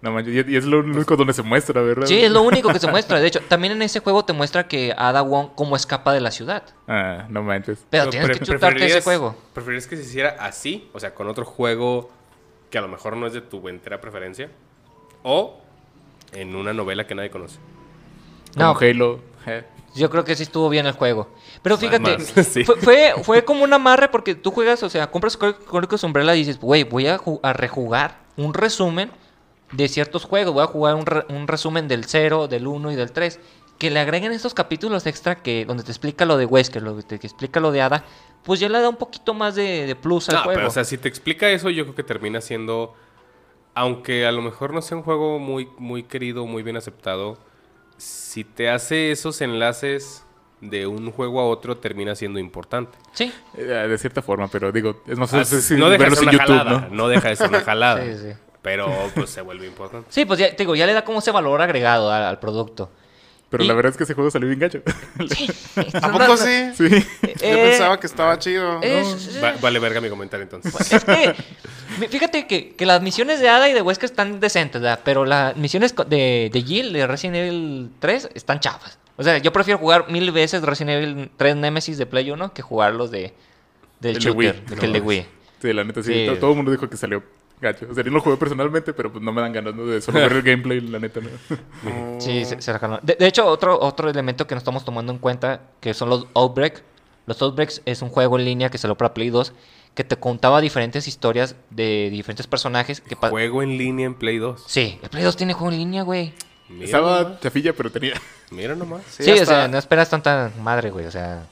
No manches, y- es lo único donde se muestra, ¿verdad? Sí, es lo único que se muestra. De hecho, también en ese juego te muestra que Ada Wong cómo escapa de la ciudad. Ah, no manches. Pero tienes pre- que chutarte ese juego. ¿Preferirías que se hiciera así? O sea, con otro juego que a lo mejor no es de tu entera preferencia. O en una novela que nadie conoce. No, Como Halo. eh. Yo creo que sí estuvo bien el juego. Pero fíjate, sí. fue, fue, fue como un amarre porque tú juegas, o sea, compras Chronicles Umbrella y dices, güey, voy a, a rejugar un resumen de ciertos juegos. Voy a jugar un, re- un resumen del 0, del 1 y del 3. Que le agreguen estos capítulos extra que donde te explica lo de Wesker, lo que te explica lo de Ada, pues ya le da un poquito más de, de plus al No, juego. pero o sea, si te explica eso, yo creo que termina siendo. Aunque a lo mejor no sea un juego muy, muy querido, muy bien aceptado, si te hace esos enlaces de un juego a otro, termina siendo importante. Sí, Eh, de cierta forma, pero digo, es más Ah, no deja de verlos ser en una YouTube, jalada, ¿no? ¿no? deja de ser una jalada. Sí, sí. Pero pues se vuelve importante. sí, pues ya te digo, ya le da como ese valor agregado al, al producto. Pero Y- la verdad es que ese juego salió bien gacho. ¿A poco sí? sí. Yo Eh, pensaba que estaba chido. es- Va- vale verga mi comentario entonces. Es que, fíjate que, que las misiones de Ada y de Wesker están decentes, ¿verdad? Pero las misiones de, de Jill, de Resident Evil 3, están chafas. O sea, yo prefiero jugar mil veces Resident Evil 3 Nemesis de Play 1 que jugar los de, del El de Wii. que el de Wii. Sí, la neta sí. Sí. To- Todo el mundo dijo que salió gacho. O sea, yo no lo jugué personalmente, pero pues no me dan ganas ¿no? de solo ver el gameplay, la neta. ¿no? Sí, se, se de, de hecho, otro, otro elemento que no estamos tomando en cuenta, que son los Outbreak. Los Outbreaks es un juego en línea que salió para Play 2, que te contaba diferentes historias de diferentes personajes. Que Juego en línea en Play 2. Sí, el Play 2 tiene juego en línea, güey. Mira Estaba nomás. chafilla, pero tenía. Mira nomás. Sí, Sí, o sea, no esperas tanta madre, güey. O sea,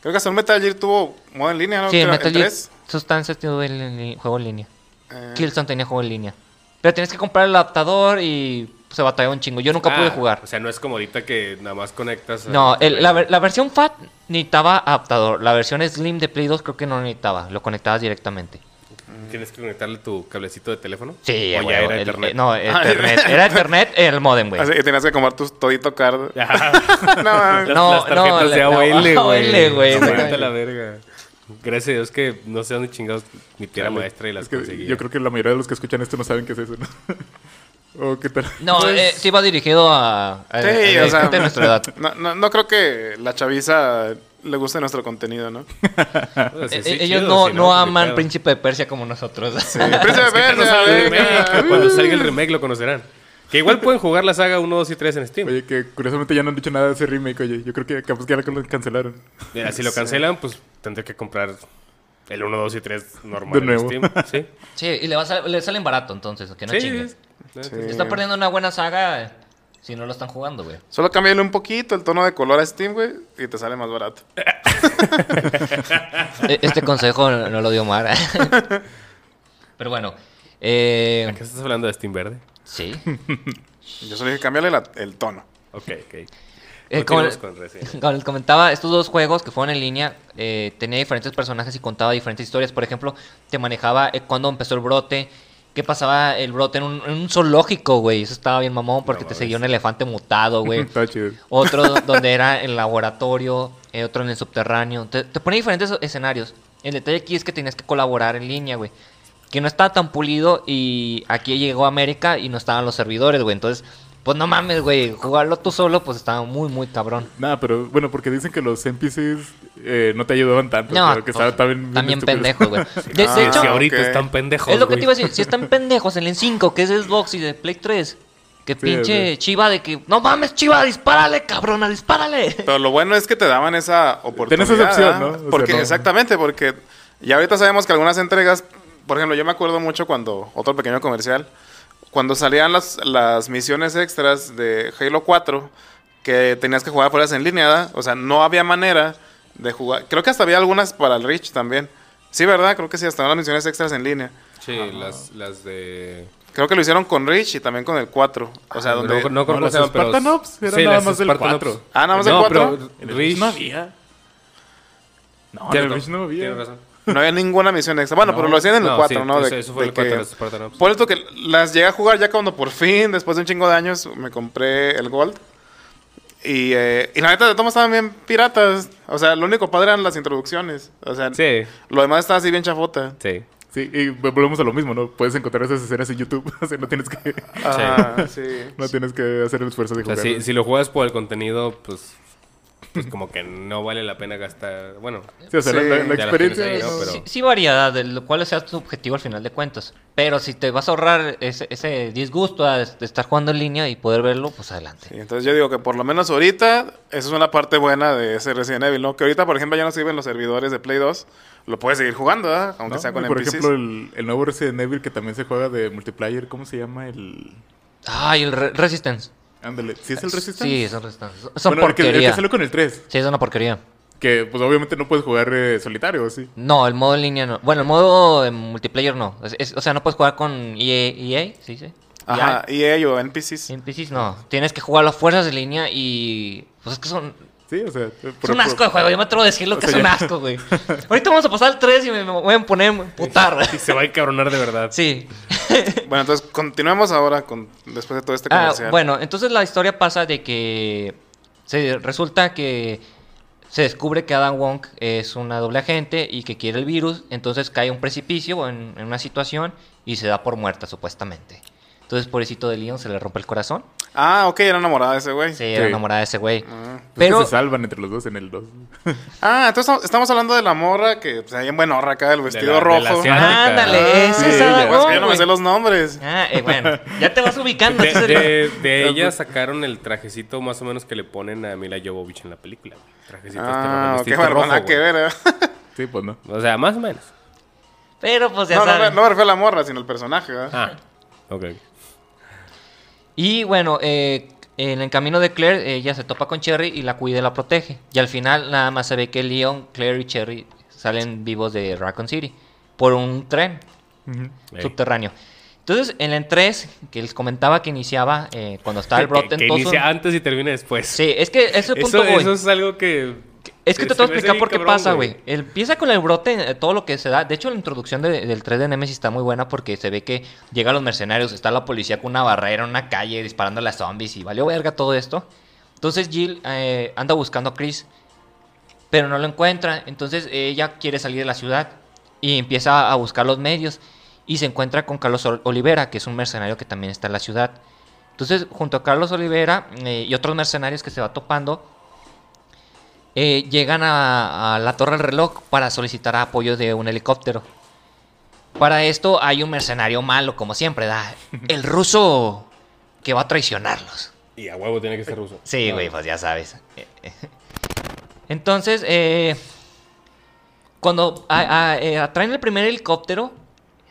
Creo que hasta un Metal Gear tuvo modo en línea, ¿no? sí, el Metal Gear 3. Sustancias tuvo el, el juego en línea. Eh, Killzone tenía juego en línea. Pero tienes que comprar el adaptador y se batalló un chingo. Yo nunca pude Ah, jugar. O sea, no es como ahorita que nada más conectas. a- No, el- la, la versión FAT necesitaba adaptador. La versión Slim de Play 2 creo que no necesitaba. Lo conectabas directamente. Tienes que conectarle tu cablecito de teléfono. Sí, o ya era el- internet. eh, no, Ethernet. Era Ethernet el modem, güey. así que tenías que comprar tu todito card. No, mames. Las, No, las tarjetas no, de AOL, güey. AOL, güey, No, la verga. Gracias a Dios que no sé dónde chingados mi Chale. maestra y las Es que conseguía. yo creo que la mayoría de los que escuchan esto no saben qué es eso, ¿no? ¿O qué tal? No, Pues- eh, sí va dirigido a, a, Sí, a- a o sea, gente de nuestra edad. No, no, no creo que la chaviza le guste nuestro contenido, ¿no? Eh, sí, eh, ellos chido, no, si no pues, aman. Príncipe de Persia como nosotros. Príncipe que Persia. Cuando salga el remake lo conocerán. Que igual pueden jugar la saga 1, 2 y 3 en Steam. Oye, que curiosamente ya no han dicho nada de ese remake, oye. Yo creo que capaz que ya lo cancelaron. Mira, si lo cancelan, pues tendré que comprar el 1, 2 y 3 normal De nuevo. en Steam. Sí. Sí, y le, va a sal- le salen barato entonces, que no sí, chingues. sí. Se está perdiendo una buena saga eh, si no lo están jugando, güey. Solo cámbiale un poquito el tono de color a Steam, güey, y te sale más barato. E- Este consejo no no lo dio Mara. Pero bueno, eh, ¿A qué estás hablando de Steam Verde? Sí. Yo solo dije cámbiale la- el tono. Ok, ok. Eh, como, Continuamos con Resident Evil. como les comentaba, estos dos juegos que fueron en línea eh, tenía diferentes personajes y contaba diferentes historias. Por ejemplo, te manejaba eh, cuando empezó el brote, qué pasaba el brote en un, en un zoológico, güey. Eso estaba bien mamón porque te seguía un elefante mutado, güey. Está chido. Otro do- donde era el laboratorio, eh, otro en el subterráneo. Te, te pone diferentes escenarios. El detalle aquí es que tenías que colaborar en línea, güey. Que no estaba tan pulido y aquí llegó América y no estaban los servidores, güey. Entonces, pues no mames, güey. Jugarlo tú solo, pues estaba muy, muy cabrón. Nada, pero bueno, porque dicen que los NPCs eh, no te ayudaban tanto. No, pero que pues, están también, también pendejos, güey. De, de Ah, hecho, Si ahorita están pendejos, es lo que te iba a decir. Si están pendejos en el 5, que es Xbox y de Play 3, que pinche sí. chiva de que, no mames, chiva, dispárale, cabrona, dispárale. Pero lo bueno es que te daban esa oportunidad. Tenés esa opción, ¿ah? ¿no? O sea, Porque, no- Exactamente, porque ya ahorita sabemos que algunas entregas, por ejemplo, yo me acuerdo mucho cuando, otro pequeño comercial, cuando salían las, las misiones extras de Halo 4, que tenías que jugar fueras en línea, ¿verdad? o sea, no había manera de jugar. Creo que hasta había algunas para el Reach también. Sí, ¿verdad? Creo que sí, hasta unas misiones extras en línea. Sí, las, las de... Creo que lo hicieron con Reach y también con el 4. O sea, donde... No, no creo No, las pero... Ops eran Sí, nada las más Spartan 4. Ops. Ah, nada más no, 4. pero el Reach... Reach no había. No, el razón, no había. tienes razón. No había ninguna misión extra. Bueno, No. pero lo hacían en el No, 4, sí, ¿no? eso- De- eso fue de el 4 que- de los. Por esto que las llegué a jugar ya cuando por fin, después de un chingo de años, me compré el Gold. Y, eh, y la neta, de todos estaban bien piratas. O sea, lo único padre eran las introducciones. O sea, Sí, lo demás estaba así bien chafota. sí. Sí, y volvemos a lo mismo, ¿no? Puedes encontrar esas escenas en YouTube. o sea, no tienes que, Ajá, sí. no tienes que hacer el esfuerzo de O sea, jugar. si, si lo juegas por el contenido, pues... Pues como que no vale la pena gastar... Bueno, Sí, o sea, Sí. la, experiencia... Pero- Sí, sí varía de lo cual sea tu objetivo al final de cuentas. Pero si te vas a ahorrar ese, ese disgusto a- de estar jugando en línea y poder verlo, pues adelante. Sí, entonces yo digo que por lo menos ahorita, esa es una parte buena de ese Resident Evil, ¿no? Que ahorita, por ejemplo, ya no sirven los servidores de Play 2. Lo puedes seguir jugando, ¿verdad? Aunque ¿no? sea con Y por NPCs. ejemplo, el, el nuevo Resident Evil que también se juega de multiplayer, ¿cómo se llama? El... Ay, el Re- Resistance. Ándale, ¿sí es el Resistance? Sí, es un Resistance. Son Bueno, el que, el que porquería. salió con el 3. Sí, es una porquería. Que pues obviamente no puedes jugar eh, solitario, ¿o ¿sí? No, el modo en línea no. Bueno, el modo en multiplayer no. Es- es- o sea, no puedes jugar con EA, EA ¿sí? sí? Ajá, EA o NPCs. NPCs no. Tienes que jugar las fuerzas de línea y. Pues es que son. Sí, o sea... Es por- un asco de juego, yo me atrevo a decirlo O que sea, es un asco, güey. Ahorita vamos a pasar al 3 y me, me voy a poner a putar. y se va a encabronar de verdad. Sí. Bueno, entonces continuemos ahora con después de todo este Ah, comercial. bueno, entonces la historia pasa de que se resulta que se descubre que Adam Wong es una doble agente y que quiere el virus, entonces cae a un precipicio en, en una situación y se da por muerta supuestamente. Entonces, pobrecito de Leon se le rompe el corazón. Ah, ok, era enamorada de ese güey. Se era Sí. enamorada de ese güey. Ah. Pero... Pero se salvan entre los dos en el 2. Ah, entonces estamos- estamos hablando de la morra que pues, ahí en buen horra acá, el vestido la- de rojo. la asiática. ándale, Ah, ese sí, es Pues que yo no me sé los nombres. Ah, eh, bueno, ya te vas ubicando. De, entonces- de- de ella sacaron el trajecito más o menos que le ponen a Mila Jovovich en la película. Trajecito este Ah, ok, vestidito bueno, rojo, nada que güey. ver, ¿eh? Sí, pues no. O sea, más o menos. Pero pues ya No, no, no me refiero a la morra, sino al personaje, ¿verdad? Ah, ok. Y bueno, eh, en el camino de Claire, ella se topa con Cherry y la cuida y la protege. Y al final nada más se ve que Leon, Claire y Cherry salen vivos de Raccoon City por un tren subterráneo. Entonces, en el 3, que les comentaba que iniciaba eh, cuando estaba el Que- brote que, en Tucson- inicia antes y termina después. Sí, es que ese punto Eso, voy. eso es algo que... Es que te tengo que explicar por qué cabrón, pasa, güey. Empieza con el brote, eh, todo lo que se da. De hecho, la introducción de- del 3 de Nemesis está muy buena porque se ve que llegan los mercenarios, está la policía con una barrera en una calle disparando a las zombies y valió verga todo esto. Entonces Jill eh, anda buscando a Chris, pero no lo encuentra. Entonces ella quiere salir de la ciudad y empieza a buscar los medios y se encuentra con Carlos Ol- Olivera, que es un mercenario que también está en la ciudad. Entonces, junto a Carlos Olivera eh, y otros mercenarios que se va topando, eh, llegan a, a la torre del reloj para solicitar apoyo de un helicóptero. Para esto hay un mercenario malo, como siempre, da el ruso que va a traicionarlos. Y a huevo tiene que ser ruso. Sí, güey, pues ya sabes. Entonces, eh, cuando a- a- eh, atraen el primer helicóptero,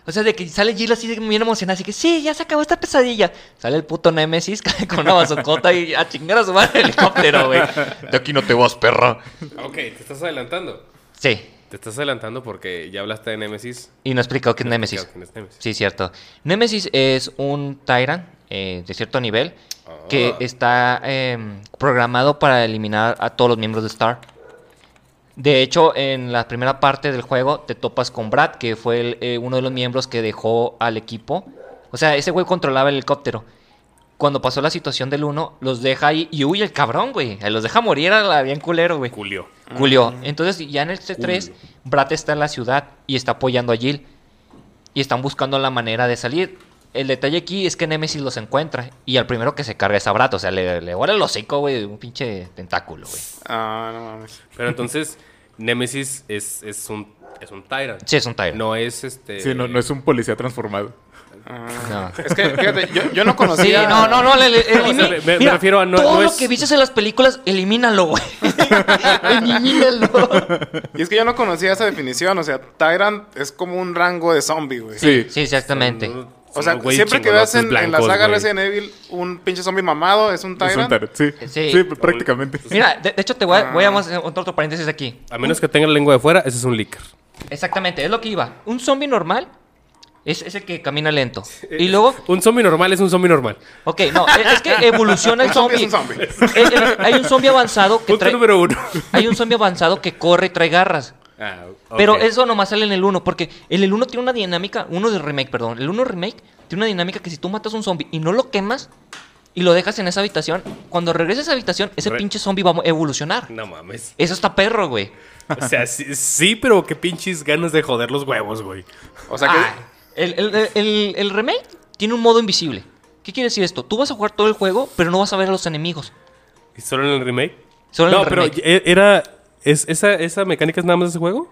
o sea, de que sale Jill así bien emocionada, así que sí, ya se acabó esta pesadilla. Sale el puto Nemesis con una bazocota y a chingar a su madre el helicóptero, güey. De aquí no te vas, perra. Ok, te estás adelantando. Sí. te estás adelantando porque ya hablaste de Nemesis. Y no he explicado qué es Nemesis. ¿Quién es Nemesis? Sí, cierto. Nemesis es un Tyrant eh, de cierto nivel que Ah. está em, programado para eliminar a todos los miembros de Star. De hecho, en la primera parte del juego te topas con Brad, que fue el, eh, uno de los miembros que dejó al equipo. O sea, ese güey controlaba el helicóptero. Cuando pasó la situación del 1, los deja ahí y huye el cabrón, güey. Los deja morir a la bien culero, güey. Julio. Julio. Entonces, ya en el C3, Brad está en la ciudad y está apoyando a Jill. Y están buscando la manera de salir. El detalle aquí es que Nemesis los encuentra. Y al primero que se carga es a Brad. O sea, le, le vuela el hocico, güey, de un pinche tentáculo, güey. Ah, no mames. Pero entonces, Nemesis es, es un es un Tyrant. Sí, es un Tyrant. No es este. Sí, no, no es un policía transformado. No. Es que, fíjate, yo, yo no Sí, conocía. no, no, no, le- le- sea, elimi- me- me Mira, refiero a no- todo no lo que viste en las películas, elimínalo, güey. elimínalo. Y es que yo no conocía esa definición. O sea, Tyrant es como un rango de zombie, güey. Sí. Sí, exactamente. O sea, siempre que veas en, en la saga güey. Resident Evil un pinche zombie mamado, es un Es un Tyrant. sí. Sí. Sí, prácticamente. Mira, de, de hecho te voy a, voy a hacer otro, otro paréntesis aquí. A menos que tenga la lengua de fuera, ese es un licker. Exactamente, es lo que iba. Un zombie normal es ese que camina lento. Y luego, Un zombie normal es un zombie normal. ok, no, es, es que evoluciona el Un zombie zombie. es un zombie. Eh, eh, hay un zombie avanzado que Punto trae, número uno. hay un zombie avanzado que corre y trae garras. Ah, Pero eso nomás sale en el 1, porque en el 1 tiene una dinámica, uno de remake, perdón, el 1 remake tiene una dinámica que si tú matas un zombie y no lo quemas y lo dejas en esa habitación, cuando regreses a esa habitación, ese Re- pinche zombie va a evolucionar. No mames. Eso está perro, güey. O sea, sí, sí, pero qué pinches ganas de joder los huevos, güey. O sea que. Ah, el, el- el- el remake tiene un modo invisible. ¿Qué quiere decir esto? Tú vas a jugar todo el juego, pero no vas a ver a los enemigos. ¿Y solo en el remake? Solo en no, el pero remake. e- era. Es, esa, ¿Esa mecánica es nada más de ese juego?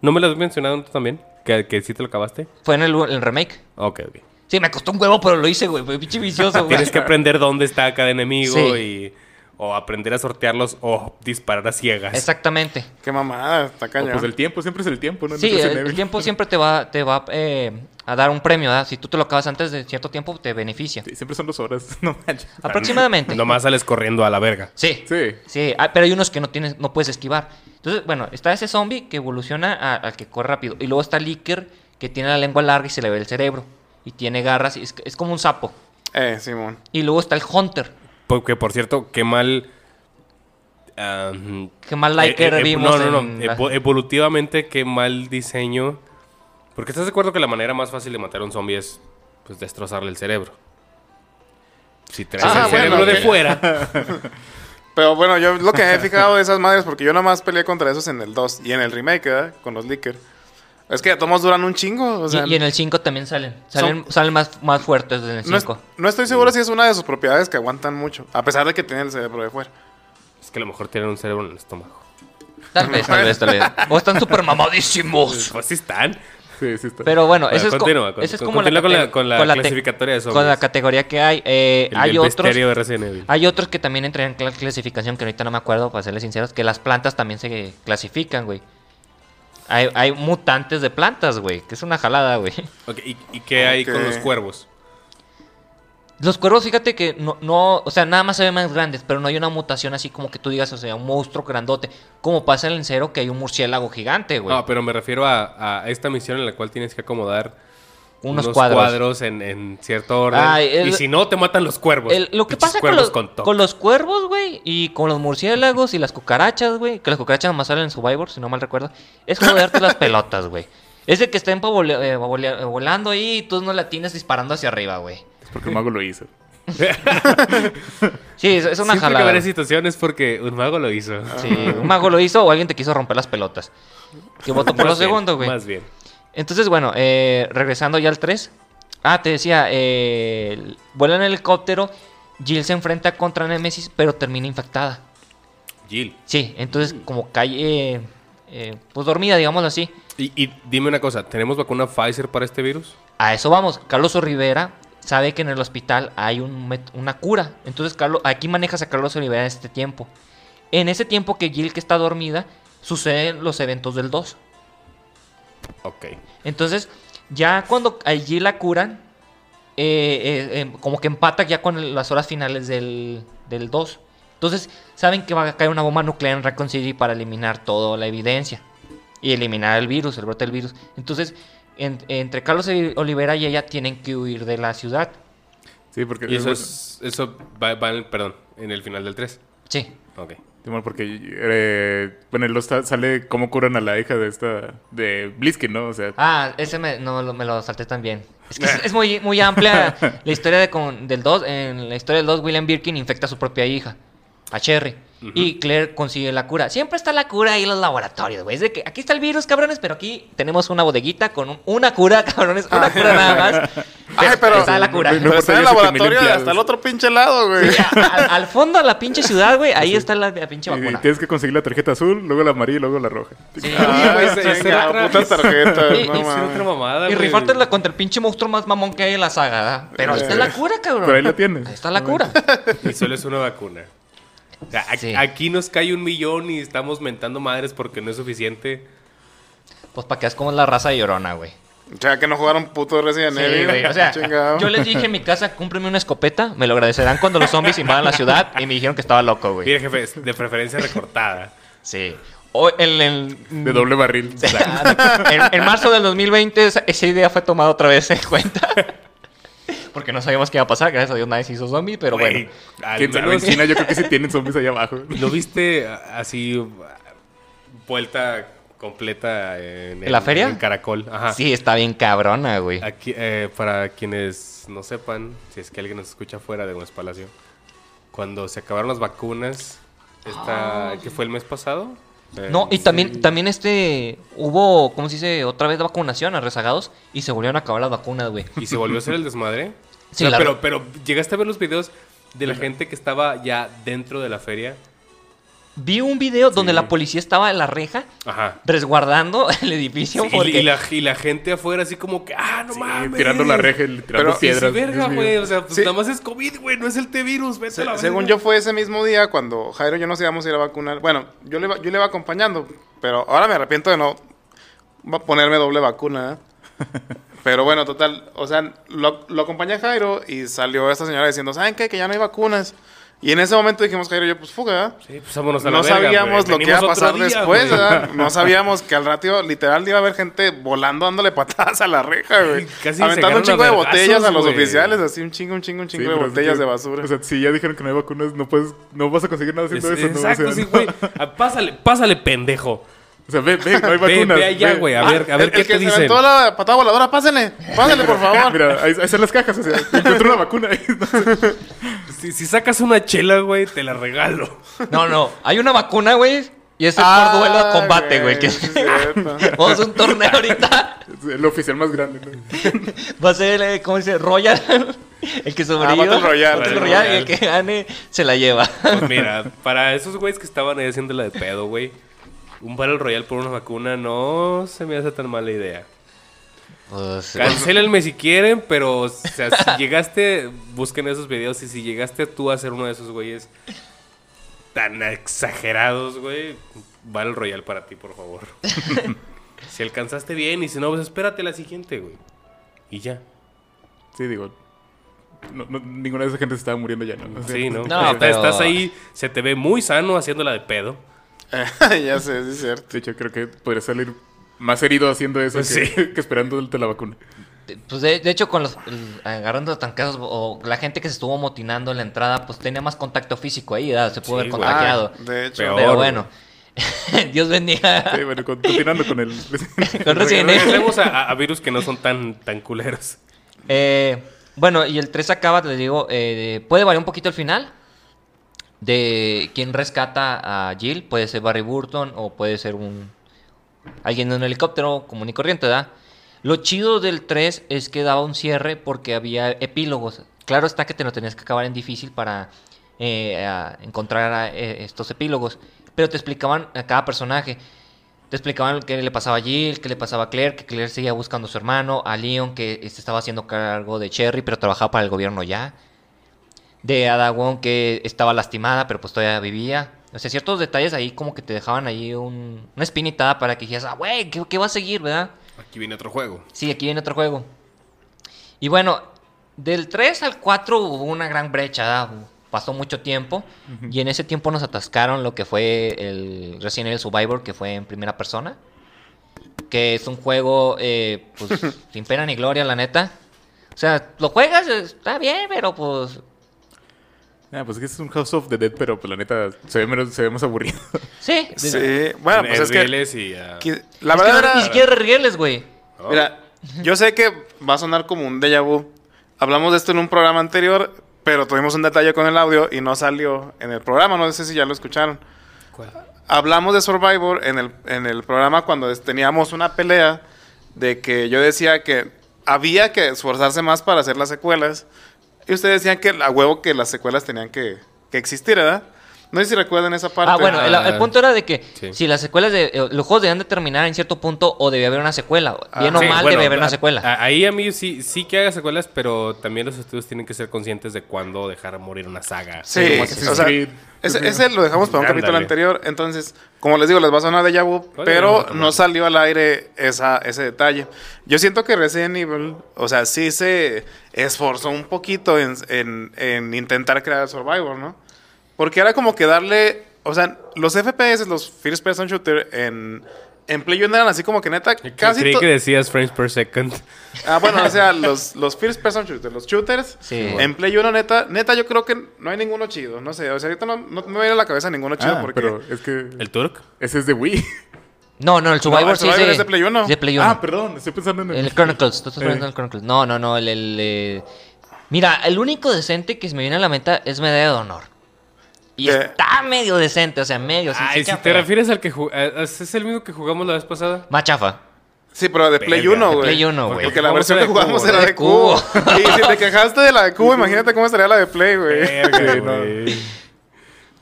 ¿No me la has mencionado tú también? ¿Que, que sí te lo acabaste? Fue en el, el remake. Ok, ok. Sí, me costó un huevo, pero lo hice, güey. Fue pinche vicioso, güey. Tienes que aprender dónde está cada enemigo Sí. y. O aprender a sortearlos o disparar a ciegas. Exactamente. Qué mamada, está O, cañón. pues el tiempo, siempre es el tiempo, ¿no? Sí, el, tiempo siempre te va, te va eh, a dar un premio, ¿verdad? Si tú te lo acabas antes de cierto tiempo, te beneficia. Sí, siempre son dos horas. No manches. Aproximadamente. Nomás sales corriendo a la verga. Sí. Sí. Sí, ah, pero hay unos que no tienes, no puedes esquivar. Entonces, bueno, está ese zombie que evoluciona al que corre rápido. Y luego está el Licker que tiene la lengua larga y se le ve el cerebro. Y tiene garras, y es, es como un sapo. Eh, Simón. Y luego está el Hunter. Porque, por cierto, qué mal. ah, Que mal liker eh, eh, vimos. No, no, no. la- evolutivamente, qué mal diseño. Porque estás de acuerdo que la manera más fácil de matar a un zombie es pues destrozarle el cerebro. Si traes Ah, el bueno, cerebro de fuera. Pero bueno, yo lo que me he fijado de esas madres, porque yo nada más peleé contra esos en el 2 y en el remake, ¿verdad? Con los Licker. Es que todos duran un chingo. O y- sea, y, en el 5 también salen. Salen, salen más, más fuertes en el no, es- 5. no estoy seguro si es una de sus propiedades que aguantan mucho, a pesar de que tienen el cerebro de fuera. es que a lo mejor tienen un cerebro en el estómago. Tal vez, tal vez, tal vez. O están súper mamadísimos. Pues sí están. Sí, sí está. Pero bueno, Bueno, esa es, con- esa es con- como continúa con la- con la clasificatoria de Con zombies. la categoría que hay. Eh, El, hay el otros. de Resident Evil. Hay otros que también entran en cla- clasificación que ahorita no me acuerdo, para serles sinceros, que las plantas también se clasifican, güey. Hay, hay mutantes de plantas, güey, que es una jalada, güey. ¿Y, y qué hay con los cuervos? Los cuervos, fíjate que no, no, o sea, nada más se ven más grandes, pero no hay una mutación así como que tú digas, o sea, un monstruo grandote, como pasa en el cero que hay un murciélago gigante, güey. No, pero me refiero a, a esta misión en la cual tienes que acomodar Unos cuadros. en, en cierto orden. Ay, el- y si no, te matan los cuervos. El- lo que pasa con cuervos los, con con los cuervos, güey, y con los murciélagos y las cucarachas, güey, que las cucarachas nomás salen en Survivor, si no mal recuerdo, es joderte las pelotas, güey. Es de que estén eh, vole- volando ahí y tú no la tienes disparando hacia arriba, güey. Es porque el mago lo hizo. Sí, es, es una Siempre que jalada. situaciones porque un mago lo hizo. Sí, un mago lo hizo o alguien te quiso romper las pelotas. Que votó por lo segundo, güey. Más bien. Entonces, bueno, eh, regresando ya al 3. Ah, te decía, eh, vuela en helicóptero, Jill se enfrenta contra Nemesis, pero termina infectada. Jill. Sí, entonces como cae, eh, eh, pues dormida, digámoslo así. Y, y dime una cosa, ¿tenemos vacuna Pfizer para este virus? A eso vamos. Carlos Rivera sabe que en el hospital hay un una cura. Entonces Carlos, aquí manejas a Carlos Rivera en este tiempo. En ese tiempo que Jill que está dormida, suceden los eventos del 2. Ok. Entonces, ya cuando a Jill la curan, eh, eh, eh, como que empata ya con las horas finales del, del 2. Entonces, saben que va a caer una bomba nuclear en Raccoon City para eliminar toda la evidencia. y eliminar el virus, el brote del virus. Entonces, en- entre Carlos Olivera y ella tienen que huir de la ciudad. Sí, porque... Y eso es. Eso va, va en el- perdón, en el final del 3. Sí. Ok. Porque, eh, bueno, ta- sale cómo curan a la hija de esta, de Bliskin, ¿no? O sea, Ah, ese me, no, lo- me lo salté también. Es que es, es muy, muy amplia la historia de con- del 2. En la historia del 2, William Birkin infecta a su propia hija, a Cherry. Y Claire consigue la cura. Siempre está la cura ahí en los laboratorios, güey. Es de que aquí está el virus, cabrones, pero aquí tenemos una bodeguita con un- una cura, cabrones. Una cura nada más. Ay, pero- está la cura. No Pero está en el laboratorio hasta el otro pinche lado, güey. al, al fondo de la pinche ciudad, güey, ahí está la, la pinche y vacuna. tienes que conseguir la tarjeta azul, luego la amarilla y luego la roja. Sí. Ah, güey, esa- otra- putas tarjetas, Y- no y- otra mamada, Y rifártela contra el pinche monstruo más mamón que hay en la saga, ¿verdad? Pero ahí está la cura, cabrón. Pero ahí la tienes. Ahí está la cura. Y solo es una vacuna. O sea, aquí, Sí. aquí nos cae un millón y estamos mentando madres porque no es suficiente. Pues para que es como la raza de llorona, güey. O sea, que no jugaron puto Resident Sí, Evil. güey. O sea, Chingado. yo les dije en mi casa, cómprame una escopeta. Me lo agradecerán cuando los zombies invadan la ciudad. Y me dijeron que estaba loco, güey. Mire, jefe, de preferencia recortada. Sí. O en- De doble barril. en- en marzo del 2020 esa, esa idea fue tomada otra vez en cuenta. Porque no sabíamos qué iba a pasar. Gracias a Dios nadie se hizo zombie, pero bueno. al Quién sabe, en China yo creo que sí tienen zombies allá abajo. ¿No viste así vuelta completa en, ¿En la el- feria? En Caracol. Ajá. Sí, está bien cabrona, güey. Aquí, eh, para quienes no sepan, si es que alguien nos escucha fuera de Gómez Palacio, cuando se acabaron las vacunas, esta, que fue el mes pasado. No, y también, también este, hubo, ¿cómo se dice? Otra vez vacunación a rezagados y se volvieron a acabar las vacunas, güey. Y se volvió a hacer el desmadre. Sí, O sea, la- pero, pero llegaste a ver los videos de la gente que estaba ya dentro de la feria. Vi un video donde Sí. la policía estaba en la reja Ajá. resguardando el edificio Sí, y- porque... y, la, y la gente afuera así como que, ah, no Sí, mames. tirando la reja, y tirando Pero- piedras. sí, verga, güey. O sea, pues Sí. nada más es COVID, güey. No es el T-virus. Se- según yo fue ese mismo día cuando Jairo y yo nos íbamos a ir a vacunar. Bueno, yo le, iba- yo le iba acompañando, pero ahora me arrepiento de no ponerme doble vacuna. ¿eh? pero bueno, total, o sea, lo, lo acompañé a Jairo y salió esta señora diciendo, ¿saben qué? Que ya no hay vacunas. Y en ese momento dijimos, Jairo yo, pues fuga. Sí, pues vámonos a la No verga, sabíamos güey. lo que iba a Venimos otro pasar día, después, güey. ¿verdad? No sabíamos que al ratio, literal, iba a haber gente volando, dándole patadas a la reja, güey. Casi se Aventando un chingo a de vergazos, botellas a los güey. oficiales, así un chingo, un chingo, un Sí, chingo de pero botellas que- de basura. O sea, si ya dijeron que no hay vacunas, no puedes, no vas a conseguir nada haciendo Es- eso, ¿no? Exacto, o sea, sí, güey. Ah, Pásale, pásale, pendejo. O sea, ve, ve, no hay Ve, vacunas. ve allá, güey. A Ah, ver, a ver el- qué el que te se dicen. aventó la patada voladora, pásenle, pásenle, por favor. Mira, ahí, ahí están las cajas. O sea, encontré una vacuna ahí. Si, si sacas una chela, güey, te la regalo. No, no, hay una vacuna, güey, y es el por duelo de combate, güey. que- Ah. Vamos a hacer un torneo ahorita. Es el oficial más grande, ¿no? Va a ser, eh, ¿cómo se dice? Royal. El que sobreviva. Ah, Battle Royale. Battle Battle Royale, y el que gane se la lleva. Pues mira, para esos güeyes que estaban ahí haciéndola de pedo, güey, un Battle Royale por una vacuna no se me hace tan mala idea. Pues, Cancélenme si quieren, pero o sea, si llegaste, busquen esos videos y si llegaste tú a ser uno de esos güeyes tan exagerados, güey, Battle Royale para ti, por favor. si alcanzaste bien y si no, pues espérate la siguiente, güey. Y ya. Sí, digo. no- no- ninguna de esa gente se estaba muriendo ya, ¿no? O sea, Sí, ¿no? No, pero- Estás ahí, se te ve muy sano haciéndola de pedo. ya sé, sí es cierto. De hecho, creo que podría salir más herido haciendo eso Pues que, sí. que esperándote la vacuna. pues de, de hecho, con los agarrando tancazos o la gente que se estuvo motinando en la entrada, pues tenía más contacto físico ahí, ¿verdad? se pudo Sí, haber contagiado. Ah, de hecho. Peor. Pero bueno, Dios bendiga. Sí, bueno, con- continuando con el. Con. Regresemos a, a- a virus que no son tan, tan culeros. Eh, bueno, y el 3 acaba, les digo, eh, puede variar un poquito el final. De quién rescata a Jill. Puede ser Barry Burton o puede ser un alguien en un helicóptero común y corriente, ¿verdad? Lo chido del 3 es que daba un cierre porque había epílogos. Claro está que te lo tenías que acabar en difícil para eh, encontrar a, eh, estos epílogos. Pero te explicaban a cada personaje. Te explicaban qué le pasaba a Jill, qué le pasaba a Claire, que Claire seguía buscando a su hermano, a Leon, que estaba haciendo cargo de Cherry, pero trabajaba para el gobierno ya. De Ada Wong, que estaba lastimada, pero pues todavía vivía. O sea, ciertos detalles ahí como que te dejaban ahí un, una espinita para que dijeras, ah, güey, ¿qué, qué va a seguir, verdad? Aquí viene otro juego. Sí, aquí viene otro juego. Y bueno, del 3 al 4 hubo una gran brecha, ¿verdad? pasó mucho tiempo y en ese tiempo nos atascaron lo que fue el Resident Evil Survivor, que fue en primera persona. que es un juego, eh, pues, sin pena ni gloria, la neta. O sea, lo juegas, está bien, pero pues... Ah, pues es que es un House of the Dead, pero pues la neta se ve, menos, se ve más aburrido. Sí. Sí, bueno, pues es que, Rieles y, ah, que- la Es que verdad no- era... Ni siquiera rieles, güey. ¿no? Mira, yo sé que va a sonar como un déjà vu. Hablamos de esto en un programa anterior, pero tuvimos un detalle con el audio y no salió en el programa. No sé si ya lo escucharon. ¿Cuál? Hablamos de Survivor en el, en el programa cuando teníamos una pelea de que yo decía que había que esforzarse más para hacer las secuelas. Y ustedes decían que a huevo que las secuelas tenían que, que existir, ¿verdad? No sé si recuerdan esa parte. Ah, bueno, el, el punto era de que Sí. si las secuelas de... eh, Los juegos debían de terminar en cierto punto o debía haber una secuela. Bien Ah, o Sí, mal bueno, debe haber una secuela. a- Ahí a mí sí, sí que haga secuelas, pero también los estudios tienen que ser conscientes de cuándo dejar morir una saga. Sí, o sea, ese, ese lo dejamos para un Ándale. capítulo anterior. Entonces, como les digo, les va a sonar de Pues, pero no salió al aire esa, ese detalle. Yo siento que Resident Evil, o sea, sí se esforzó un poquito en, en- en intentar crear Survivor, ¿no? Porque era como que darle, o sea, los FPS, los First Person Shooter en, en Play 1 eran así como que neta, Creí casi... to- que decías frames per second. Ah, bueno, o sea, los, los First Person Shooters, los shooters, Sí. en Play 1, neta, neta, yo creo que no hay ninguno chido. No sé, o sea, ahorita no, no me viene a la cabeza ninguno chido Ah, porque. pero es que ¿El Turk? ese es de Wii. No, no, el Survivor, el sí Survivor es es de Play uno. es de Play 1. Ah, perdón, estoy pensando en el... El Chronicles, tú estás Eh. hablando del Chronicles. No, no, no, el... el, eh, Mira, el único decente que se me viene a la mente es Medalla de Honor. Y Eh. está medio decente, o sea, medio. sin- Ay, si te refieres al que ¿Es el mismo que jugamos la vez pasada? Más chafa. Sí, pero de Play Verga, 1, de güey. Play 1, güey. Porque la versión que de jugamos era de cubo. cubo. y si te quejaste de la de cubo, imagínate cómo estaría la de Play, güey. Verga, Sí, no. güey.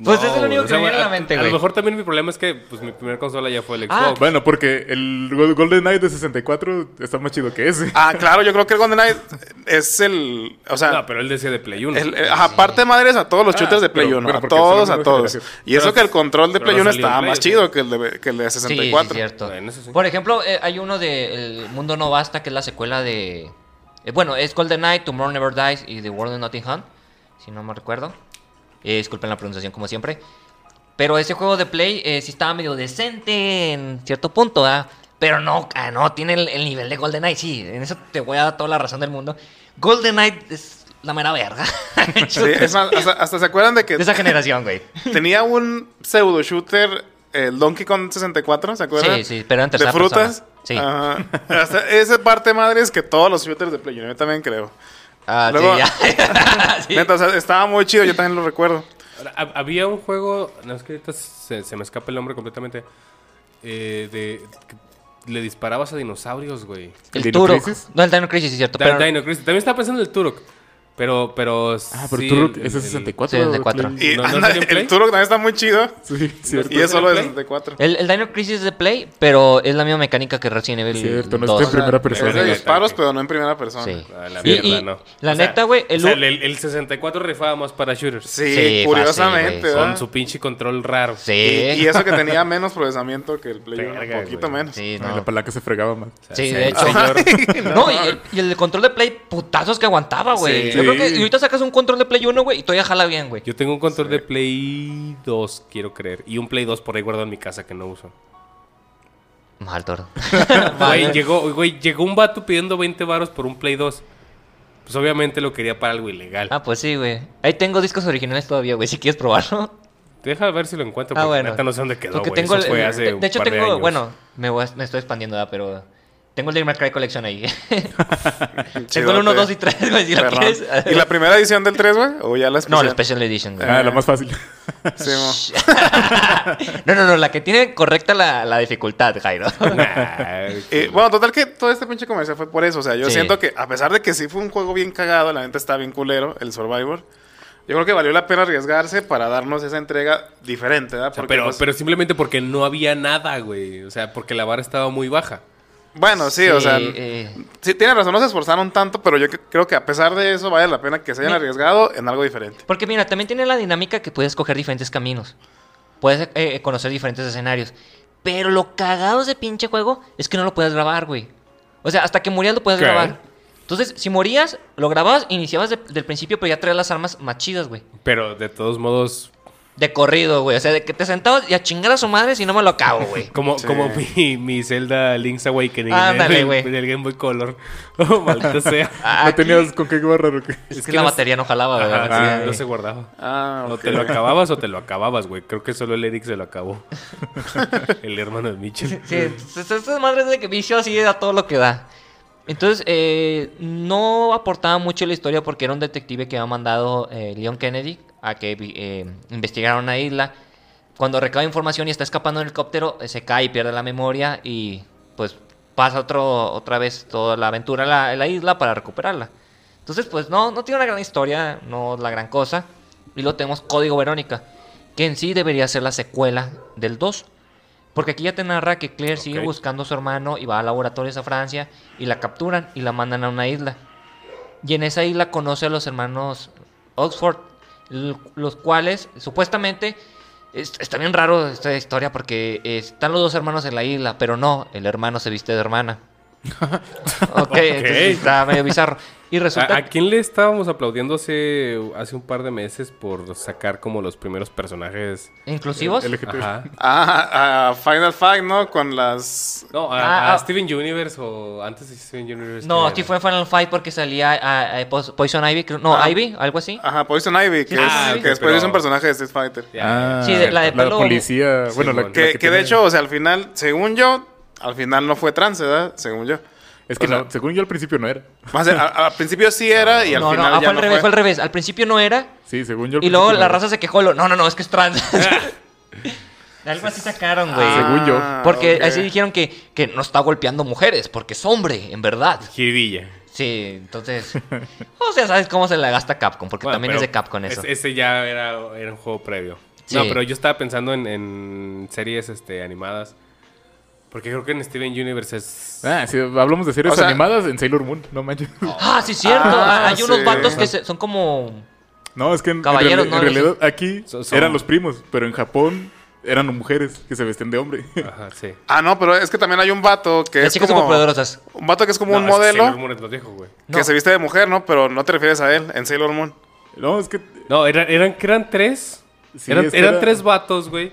Pues No, es el único o que sea, me viene a la a- mente, A güey. lo mejor también mi problema es que pues mi primera consola ya fue el Ah, Xbox. Bueno, porque el Go- Golden Knight de 64 está más chido que ese. Ah, claro, yo creo que el Golden Knight es el. O sea, no, pero él decía de Play 1. El, eh, aparte madres a todos los Ah, shooters de Play pero- 1, pero a todos, a todos. generación. Y eso que el control de Play no 1 salió en estaba Play, más chido que el de, que el de Sí, 64. sí, cierto. Bueno, sí. Por ejemplo, eh, hay uno de El Mundo No Basta, que es la secuela de... eh, bueno, es Golden Knight, Tomorrow Never Dies y The World of Nottingham, si no me recuerdo. Eh, disculpen la pronunciación como siempre. Pero ese juego de Play eh, sí estaba medio decente en cierto punto, ¿ah? Pero no, ah, no, tiene el, el nivel de Golden Knight, sí, en eso te voy a dar toda la razón del mundo. Golden Knight es la mera verga. Sí, es más, hasta, hasta se acuerdan de que de esa generación, güey. tenía un pseudo shooter, el Donkey Kong 64, ¿se acuerdan? Sí, sí, pero en De tercera frutas. persona. Sí. Ajá. Hasta esa parte madre es que todos los shooters de Play 1, yo también creo. Ah, Luego- sí, ya. Sí. Neta, o sea, estaba muy chido, yo también lo recuerdo. Había un juego, no es que ahorita se, se me escapa el nombre completamente, eh, de que le disparabas a dinosaurios, güey. El ¿Dino Turok. No, el Dino Crisis, es cierto. Da- Pero, Dino Crisis. También estaba pensando en el Turok, pero, pero Ah, pero sí, Turok, es el- 64. Sí, el de cuatro. Play. Y ¿No- no anda, Play? el Turok también está muy chido. Sí, cierto. Y es solo de Play? 64. el, el Dino Crisis es de Play, pero es la misma mecánica que Resident Evil Cierto, no 2. está en primera persona. Es de disparos, pero no en primera persona. Sí. Ah, la Y- mierda, y no. la O sea, neta, güey, el o sea, el, el 64 rifaba más para shooters. Sí, Sí, curiosamente, fácil. Con su pinche control raro. Sí. Y, y eso que tenía menos procesamiento que el Play 1, Verga, un poquito güey. menos. Sí, Ay, no. La palanca se fregaba más. Sí, de hecho. señor, No, y el, y el control de Play, putazos que aguantaba, güey. Creo que ahorita sacas un control de Play 1, güey, y todavía jala bien, güey. Yo tengo un control de Play 2, quiero creer. Y un Play 2 por ahí guardado en mi casa que no uso. Mal, toro. Güey, llegó, güey, llegó un vato pidiendo 20 varos por un Play 2. Pues obviamente lo quería para algo ilegal. Ah, pues sí, güey. Ahí tengo discos originales todavía, güey, si quieres probarlo. Deja ver si lo encuentro, Ah, porque bueno. neta no sé dónde quedó, Porque güey. tengo Eso el- fue el- hace de, hecho par de tengo, años. bueno, me, voy a- me estoy expandiendo, ¿verdad? pero tengo el Devil May Cry Collection ahí. tengo el 1, 2 y 3, güey, si lo Perrón. quieres. ¿Y la primera edición del 3, güey? ¿O ya la especial? No, la Special Edition, güey. Ah, la más fácil. Sí. No, no, no, la que tiene correcta la, la dificultad, Jairo. Nah, Y, bueno, total que todo este pinche comercial fue por eso. O sea, yo Sí. siento que a pesar de que sí fue un juego bien cagado, la neta está bien culero, el Survivor. Yo creo que valió la pena arriesgarse para darnos esa entrega diferente, ¿verdad? o sea, Porque, pero, pues, pero simplemente porque no había nada, güey. O sea, porque la vara estaba muy baja. Bueno, sí, o sea, eh, sí, tiene razón, no se esforzaron tanto, pero yo creo que a pesar de eso vale la pena que se hayan Mi- arriesgado en algo diferente. Porque mira, también tiene la dinámica que puedes coger diferentes caminos. Puedes eh, conocer diferentes escenarios. Pero lo cagado de ese pinche juego es que no lo puedes grabar, güey. O sea, hasta que morías lo puedes ¿Qué? grabar. Entonces, si morías, lo grababas, iniciabas de- del principio, pero ya traías las armas más chidas, güey. Pero de todos modos, de corrido, güey. O sea, de que te sentabas y a chingar a su madre si no me lo acabo, güey. Como, Sí. como mi, mi Zelda Link's Awakening Ándale, en, el, güey. en el Game Boy Color. Oh, maldita sea. Ah, ¿No tenías con qué barrar o qué? Es que la batería no jalaba, de- no se guardaba. Ah, O ok. te lo acababas o te lo acababas, güey. Creo que solo el Eric se lo acabó. el hermano de Mitchell. Sí, estas madres de que vicio así a todo lo que da. Entonces, eh, no aportaba mucho la historia porque era un detective que había mandado eh, Leon Kennedy a que eh, investigara una isla. Cuando recaba información y está escapando en el helicóptero, eh, se cae y pierde la memoria y pues pasa otro, otra vez toda la aventura en la, en la isla para recuperarla. Entonces, pues no, no tiene una gran historia, no es la gran cosa. Y luego tenemos Código Verónica, que en sí debería ser la secuela del 2. Porque aquí ya te narra que Claire sigue buscando a su hermano y va a laboratorios a Francia y la capturan y la mandan a una isla. Y en esa isla conoce a los hermanos Oxford, los cuales supuestamente es- está bien raro esta historia porque están los dos hermanos en la isla, pero no, el hermano se viste de hermana. Ok, entonces está medio bizarro. Y resulta ¿A, a quién le estábamos aplaudiendo hace, hace un par de meses por sacar como los primeros personajes? inclusivos. Ajá. Ah, a Final Fight, ¿no? Con las... No, a, Ah, a ah. Steven Universe o antes de Steven Universe. No, ¿quién aquí era? fue Final Fight porque salía a, a Pos- Poison Ivy, creo- no, Ah. Ivy, algo así. Ajá, Poison Ivy, que, Sí, es- ah, que después pero- es un personaje de Street Fighter. Ah, Sí, de- la de pelo- policía. Bueno, la, Simón. la Que, que de hecho, o sea, al final, según yo, al final no fue trans, ¿verdad? Según yo. Es que o sea- no, según yo al principio no era. Más de- a- al principio sí era y al no, no, final ah, ya fue al no revés, fue. fue al revés. Al principio no era Sí, según yo al y luego la no era. raza se quejó. lo- No, no, no, es que es trans. Algo así sacaron, güey. Según yo. Ah, porque así dijeron que, que no está golpeando mujeres, porque es hombre, en verdad. Jiribilla. Sí, entonces. o sea, sabes cómo se la gasta Capcom, porque Bueno, también es de Capcom eso. es- ese ya era, era un juego previo. Sí. No, pero yo estaba pensando en, en series este, animadas. Porque creo que en Steven Universe es. Ah, sí, hablamos de series O sea- animadas en Sailor Moon, no manches. Ah, sí, cierto. Ah, Hay unos vatos que se- son como. No, es que en, en Caballeros, reali- ¿no? en realidad aquí Son- son- eran los primos, pero en Japón eran mujeres que se vestían de hombre. Ajá, sí. Ah, no, pero es que también hay un vato que Las es como... superpoderosas. Un vato que es como No, un es que Sailor modelo Moon es más viejo, güey. que No. se viste de mujer, ¿no? Pero no te refieres a él en Sailor Moon. no, es que No, eran, eran, que eran tres. Sí, eran era- tres vatos, güey.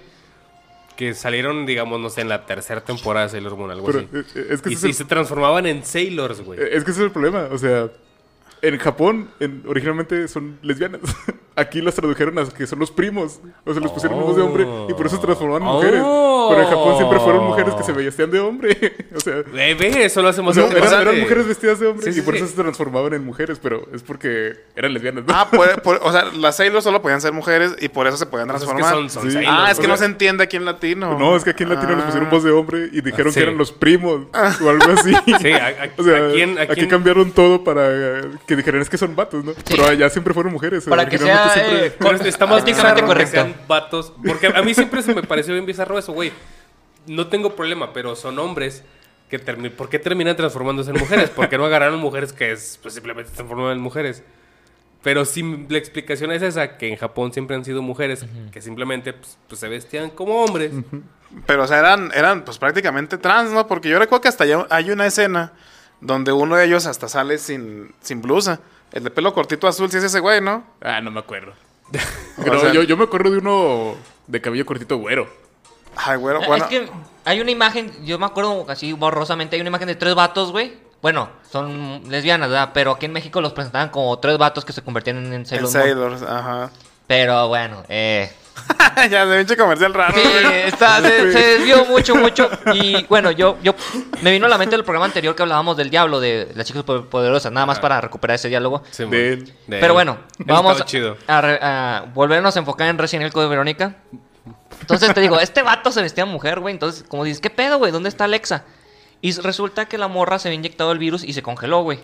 Que salieron, digamos, no sé, en la tercera temporada de Sailor Moon, algo pero, así. es que Y, se el- transformaban en Sailors, güey. es que ese es el problema, o sea, en Japón en- originalmente son lesbianas. Aquí las tradujeron a que son los primos. O sea, les pusieron voz de hombre y por eso se transformaron en mujeres. Oh. Pero en Japón siempre fueron mujeres que se vestían de hombre. o sea, ve, eso lo hacemos no, más eran, mujeres vestidas de hombre Sí, sí, y por sí. eso se transformaban en mujeres, pero es porque eran lesbianas. ¿no? Ah, puede- o sea, las Sailor solo podían ser mujeres y por eso se podían Pues es que transformar. son, son. Sailors, ah, es que no se entiende aquí en latino. No, es que aquí en latino les pusieron Ah. voz de hombre y dijeron Sí. que eran los primos o algo así. Sí, a- a- O sea, aquí en- aquí aquí en- cambiaron todo para eh, que dijeran es que son vatos, ¿no? Pero allá siempre fueron mujeres. Para que sea siempre- eh, está más bizarro que sean vatos. Porque a mí siempre se me pareció bien bizarro eso, güey. No tengo problema, pero son hombres que termi- ¿Por qué terminan transformándose en mujeres? ¿Por qué no agarraron mujeres que es, pues, simplemente se transforman en mujeres? Pero si la explicación es esa, que en Japón siempre han sido mujeres que simplemente pues, pues, se vestían como hombres. Pero, o sea, eran, eran pues prácticamente trans, ¿no? Porque yo recuerdo que hasta allá hay una escena donde uno de ellos hasta sale sin, sin blusa. El de pelo cortito azul, sí es ese güey, ¿no? Ah, no me acuerdo. O Pero sea- yo, yo me acuerdo de uno de cabello cortito güero. Ay, güero, Eh, bueno. Es que hay una imagen, yo me acuerdo así borrosamente, hay una imagen de tres vatos, güey. Bueno, son lesbianas, ¿verdad? Pero aquí en México los presentaban como tres vatos que se convertían en, Sailor Moon. Sailors, ajá. Pero bueno, eh... ya, de pinche comercial raro. Sí, está, se, se desvió mucho, mucho. Y bueno, yo, yo me vino a la mente el programa anterior que hablábamos del diablo, de las chicas poderosas, nada más para recuperar ese diálogo. Sí, De güey. él. De Pero bueno, vamos a, volvernos a enfocar en Resident Evil Code Verónica. Entonces te digo, este vato se vestía mujer, güey. Entonces, como dices, ¿qué pedo, güey? ¿Dónde está Alexa? Y resulta que la morra se había inyectado el virus y se congeló, güey.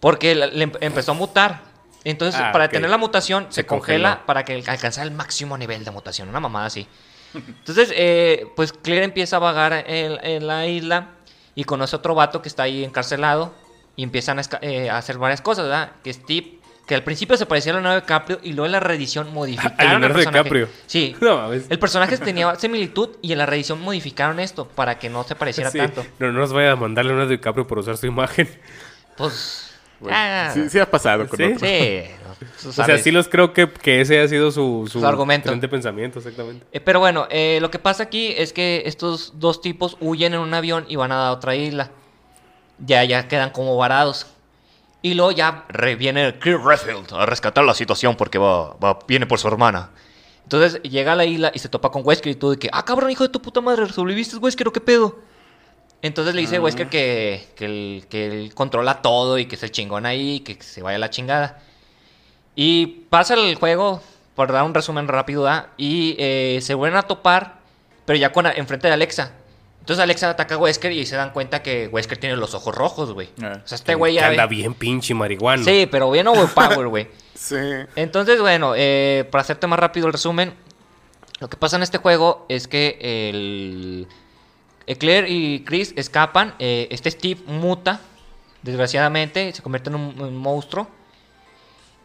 Porque le em- empezó a mutar. Entonces, Ah, para ok. tener la mutación, se, Se congela congeló. para que alcanzara el máximo nivel de mutación. Una mamada así. Entonces, eh, pues Claire empieza a vagar en, en la isla y conoce a otro vato que está ahí encarcelado y empiezan a, eh, a hacer varias cosas, ¿verdad? Que Steve, que al principio se parecía a Leonardo DiCaprio y luego en la reedición modificaron al Leonardo. DiCaprio. Sí. No. El personaje tenía similitud y en la reedición modificaron esto para que no se pareciera Sí, tanto. No, no nos vaya a mandarle una DiCaprio por usar su imagen. Pues güey. Ah. sí, sí ha pasado con ¿Sí? otros. Sí. O sea, sí los creo que, que ese ha sido su, su, Su argumento. de pensamiento, exactamente. Eh, pero bueno, eh, lo que pasa aquí es que estos dos tipos huyen en un avión y van a otra isla. Ya, ya quedan como varados. Y luego ya viene Kirk Redfield a rescatar la situación porque va, va- viene por su hermana. Entonces llega a la isla y se topa con Wesker y todo de que, ah, cabrón, hijo de tu puta madre, ¿sobreviviste, Wesker o qué pedo? Entonces le dice Wesker que, que, él, que él controla todo y que es el chingón ahí, que se vaya a la chingada. Y pasa el juego, por dar un resumen rápido, y eh, se vuelven a topar, pero ya con enfrente de Alexa. Entonces Alexa ataca a Wesker y se dan cuenta que Wesker tiene los ojos rojos, güey. Ah. O sea, este güey ya... anda bien pinche marihuano. Sí, pero bien overpower, güey. Sí. Entonces, bueno, eh, para hacerte más rápido el resumen, lo que pasa en este juego es que el, Claire y Chris escapan. eh, este Steve muta, desgraciadamente, se convierte en un, monstruo.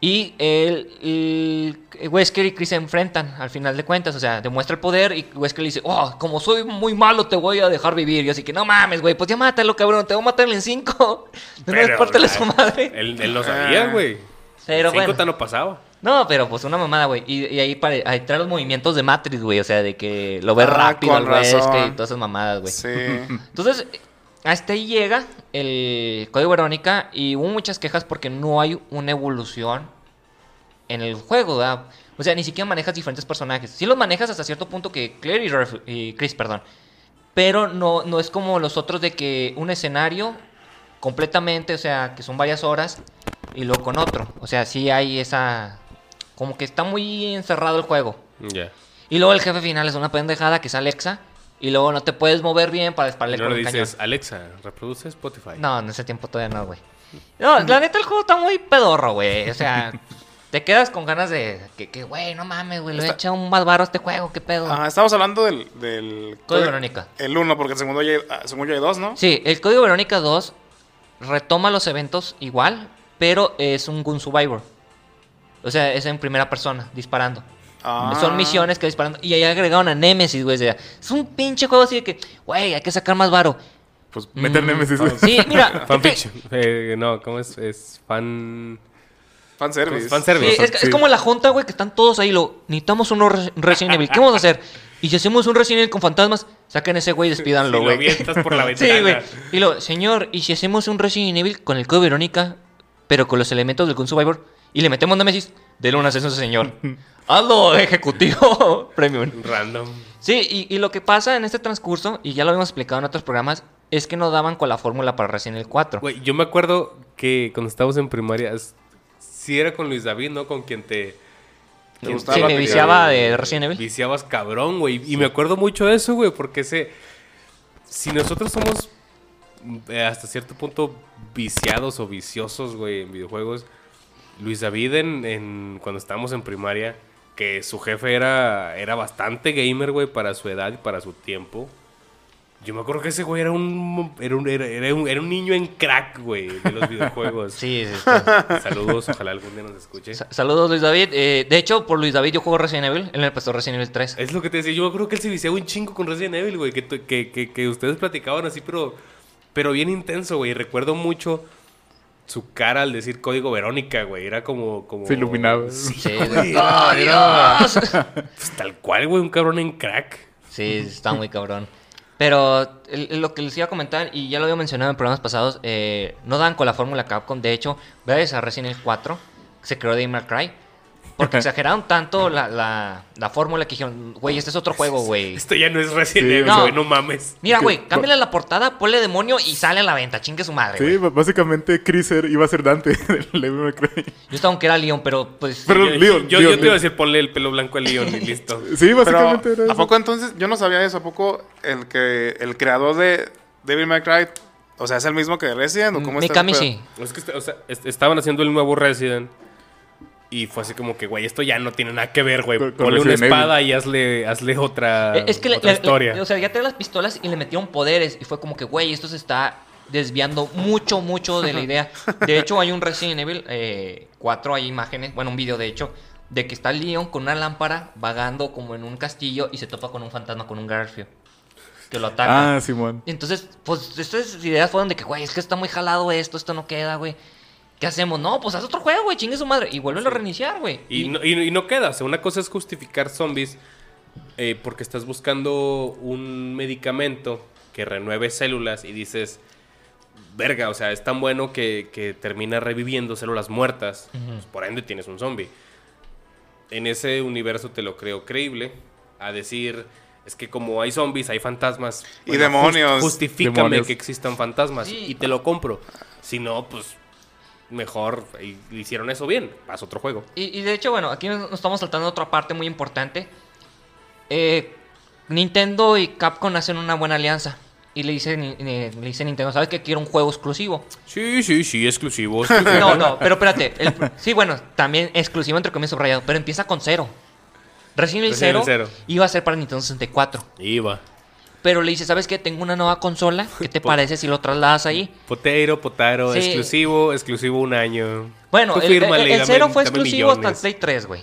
Y el, el- Wesker y Chris se enfrentan al final de cuentas. O sea, demuestra el poder y Wesker le dice, oh, como soy muy malo te voy a dejar vivir. Y así que no mames, güey, pues ya mátalo, cabrón, te voy a matar en cinco. De vez Pero, pártele ah, su madre. Él, él no sabía, Ah. güey. Pero Cinco bueno. no pasaba. No, pero pues una mamada, güey. Y, y ahí, ahí trae los movimientos de Matrix, güey. O sea, de que lo ves Ah, rápido al razón. y todas esas mamadas, güey. Sí. Entonces, hasta ahí llega el Código Verónica y hubo muchas quejas porque no hay una evolución en el juego, ¿verdad? O sea, ni siquiera manejas diferentes personajes. Sí los manejas hasta cierto punto que Claire y, Ref- y Chris, perdón. Pero no, no es como los otros de que un escenario completamente, o sea, que son varias horas y luego con otro. O sea, sí hay esa... Como que está muy encerrado el juego. Ya. Y luego el jefe final es una pendejada que es Alexa. Y luego no te puedes mover bien para dispararle no con le cañón. dices, Alexa, reproduce Spotify. No, en ese tiempo todavía no, güey. No, la neta el juego está muy pedorro, güey. O sea, te quedas con ganas de que, que, güey, no mames, güey, le he echado un más a este juego, qué pedo. Ajá, estamos hablando del... del Código Verónica. El 1, porque el segundo ya, ah, según yo hay dos, ¿no? Sí, el Código Verónica 2 retoma los eventos igual, pero es un Gun Survivor. O sea, es en primera persona, disparando. Ah. Son misiones que disparando. Y ahí agregaron a Nemesis, güey. o sea, es un pinche juego así de que, güey, hay que sacar más varo. Pues meter Mm, Nemesis. güey. Sí, mira. Fanfiction. Eh, no, ¿cómo es? Es fan... Fanservice. Fanservice. Sí, es, es Sí. como la junta, güey, que están todos ahí. Lo, necesitamos un Re- Resident Evil. ¿Qué vamos a hacer? Y si hacemos un Resident Evil con fantasmas, saquen ese güey y despídanlo, lo güey. avientas por la ventana. sí, güey. Y lo, señor, ¿y si hacemos un Resident Evil con el código Verónica, pero con los elementos del Gun Survivor, y le metemos Nemesis? Dele un ascenso a ese señor. Hazlo ejecutivo premium. Random. Sí, y, y lo que pasa en este transcurso, y ya lo habíamos explicado en otros programas, es que no daban con la fórmula para Resident Evil 4. Güey, yo me acuerdo que cuando estábamos en primaria, es- sí era con Luis David, ¿no? Con quien te... ¿Te gustaba Sí, me viciaba de Resident Evil. Viciabas cabrón, güey. Y me acuerdo mucho de eso, güey, porque ese... Si nosotros somos hasta cierto punto viciados o viciosos, güey, en videojuegos, Luis David en, en- cuando estábamos en primaria, que su jefe era, era bastante gamer, güey, para su edad y para su tiempo. Yo me acuerdo que ese güey era un, era un, era, era un, era un niño en crack, güey, de los videojuegos. Sí, sí, sí. Saludos, ojalá algún día nos escuche. Sa- Saludos Luis David. Eh, de hecho, por Luis David yo juego Resident Evil. Él me prestó Resident Evil 3. Es lo que te decía, yo me acuerdo que él se viciaba un chingo con Resident Evil, güey, que, que, que ustedes platicaban así, pero, pero bien intenso, güey. Recuerdo mucho su cara al decir código Verónica, güey. Era como... como... Se iluminaba. Sí, Sí, güey, ¡Oh, Dios! pues, tal cual, güey, un cabrón en crack. Sí, está muy cabrón. Pero el- lo que les iba a comentar, y ya lo había mencionado en programas pasados, eh, no dan con la fórmula Capcom. De hecho, gracias a Resident Evil 4 se creó Devil May Cry. Porque exageraron tanto la, la, la fórmula que dijeron, güey, este es otro juego, güey. Esto ya no es Resident Sí, Evil, no. güey, no mames. Mira, güey, cámbiale la portada, ponle demonio y sale a la venta. Chingue su madre, Sí, güey. básicamente Chris iba a ser Dante del. Yo estaba que era Leon, pero pues... Pero yo, Leon, yo, Leon, yo te iba a decir ponle el pelo blanco a Leon y listo. Sí, Pero, básicamente era ¿a poco entonces? Yo no sabía eso. ¿A poco el que el creador de Devil May Cry, o sea, es el mismo que Resident? ¿O cómo está ese Mikami pedo? sí. Es que o sea, est- estaban haciendo el nuevo Resident. Y fue así como que, güey, esto ya no tiene nada que ver, güey. Con- Ponle una espada y hazle, hazle otra, Eh, Es que otra le- historia. le- o sea, ya trae las pistolas y le metieron poderes. Y fue como que, güey, esto se está desviando mucho, mucho de la idea. De hecho, hay un Resident Evil eh, 4, hay imágenes, bueno, un video de hecho, de que está Leon con una lámpara vagando como en un castillo y se topa con un fantasma, con un Garfio. Que lo ataca. Ah, Simón. Entonces, pues estas ideas fueron de que, güey, es que está muy jalado esto, esto no queda, güey. ¿Qué hacemos? No, pues haz otro juego, güey, chingue su madre. Y vuelve a reiniciar, güey. Y, no, y- y no queda. O sea, una cosa es justificar zombies eh, porque estás buscando un medicamento que renueve células y dices, verga, o sea, es tan bueno que, que termina reviviendo células muertas. pues, por ende tienes un zombie. En ese universo te lo creo creíble. A decir, es que como hay zombies, hay fantasmas. Y demonios. justifícame Demonios. que existan fantasmas Sí. y te lo compro. Si no, pues mejor y- hicieron eso bien. Haz otro juego. Y, y de hecho, bueno, aquí nos estamos saltando otra parte muy importante. Eh, Nintendo y Capcom hacen una buena alianza. Y le dice, le dice Nintendo, ¿sabes que quiero un juego exclusivo? Sí, sí, sí, exclusivo. No, no, pero espérate. el- sí, bueno, también exclusivo entre comillas subrayado, pero empieza con cero. Resident Evil Resident 0 Evil 0. iba a ser para Nintendo 64. Iba. Pero le dice, ¿sabes qué? Tengo una nueva consola. ¿Qué te parece si lo trasladas ahí? Potero, potaro, Sí. exclusivo, exclusivo un año. Bueno, el, fírmale el- y el dame- cero fue dame exclusivo hasta el. Play 3, güey.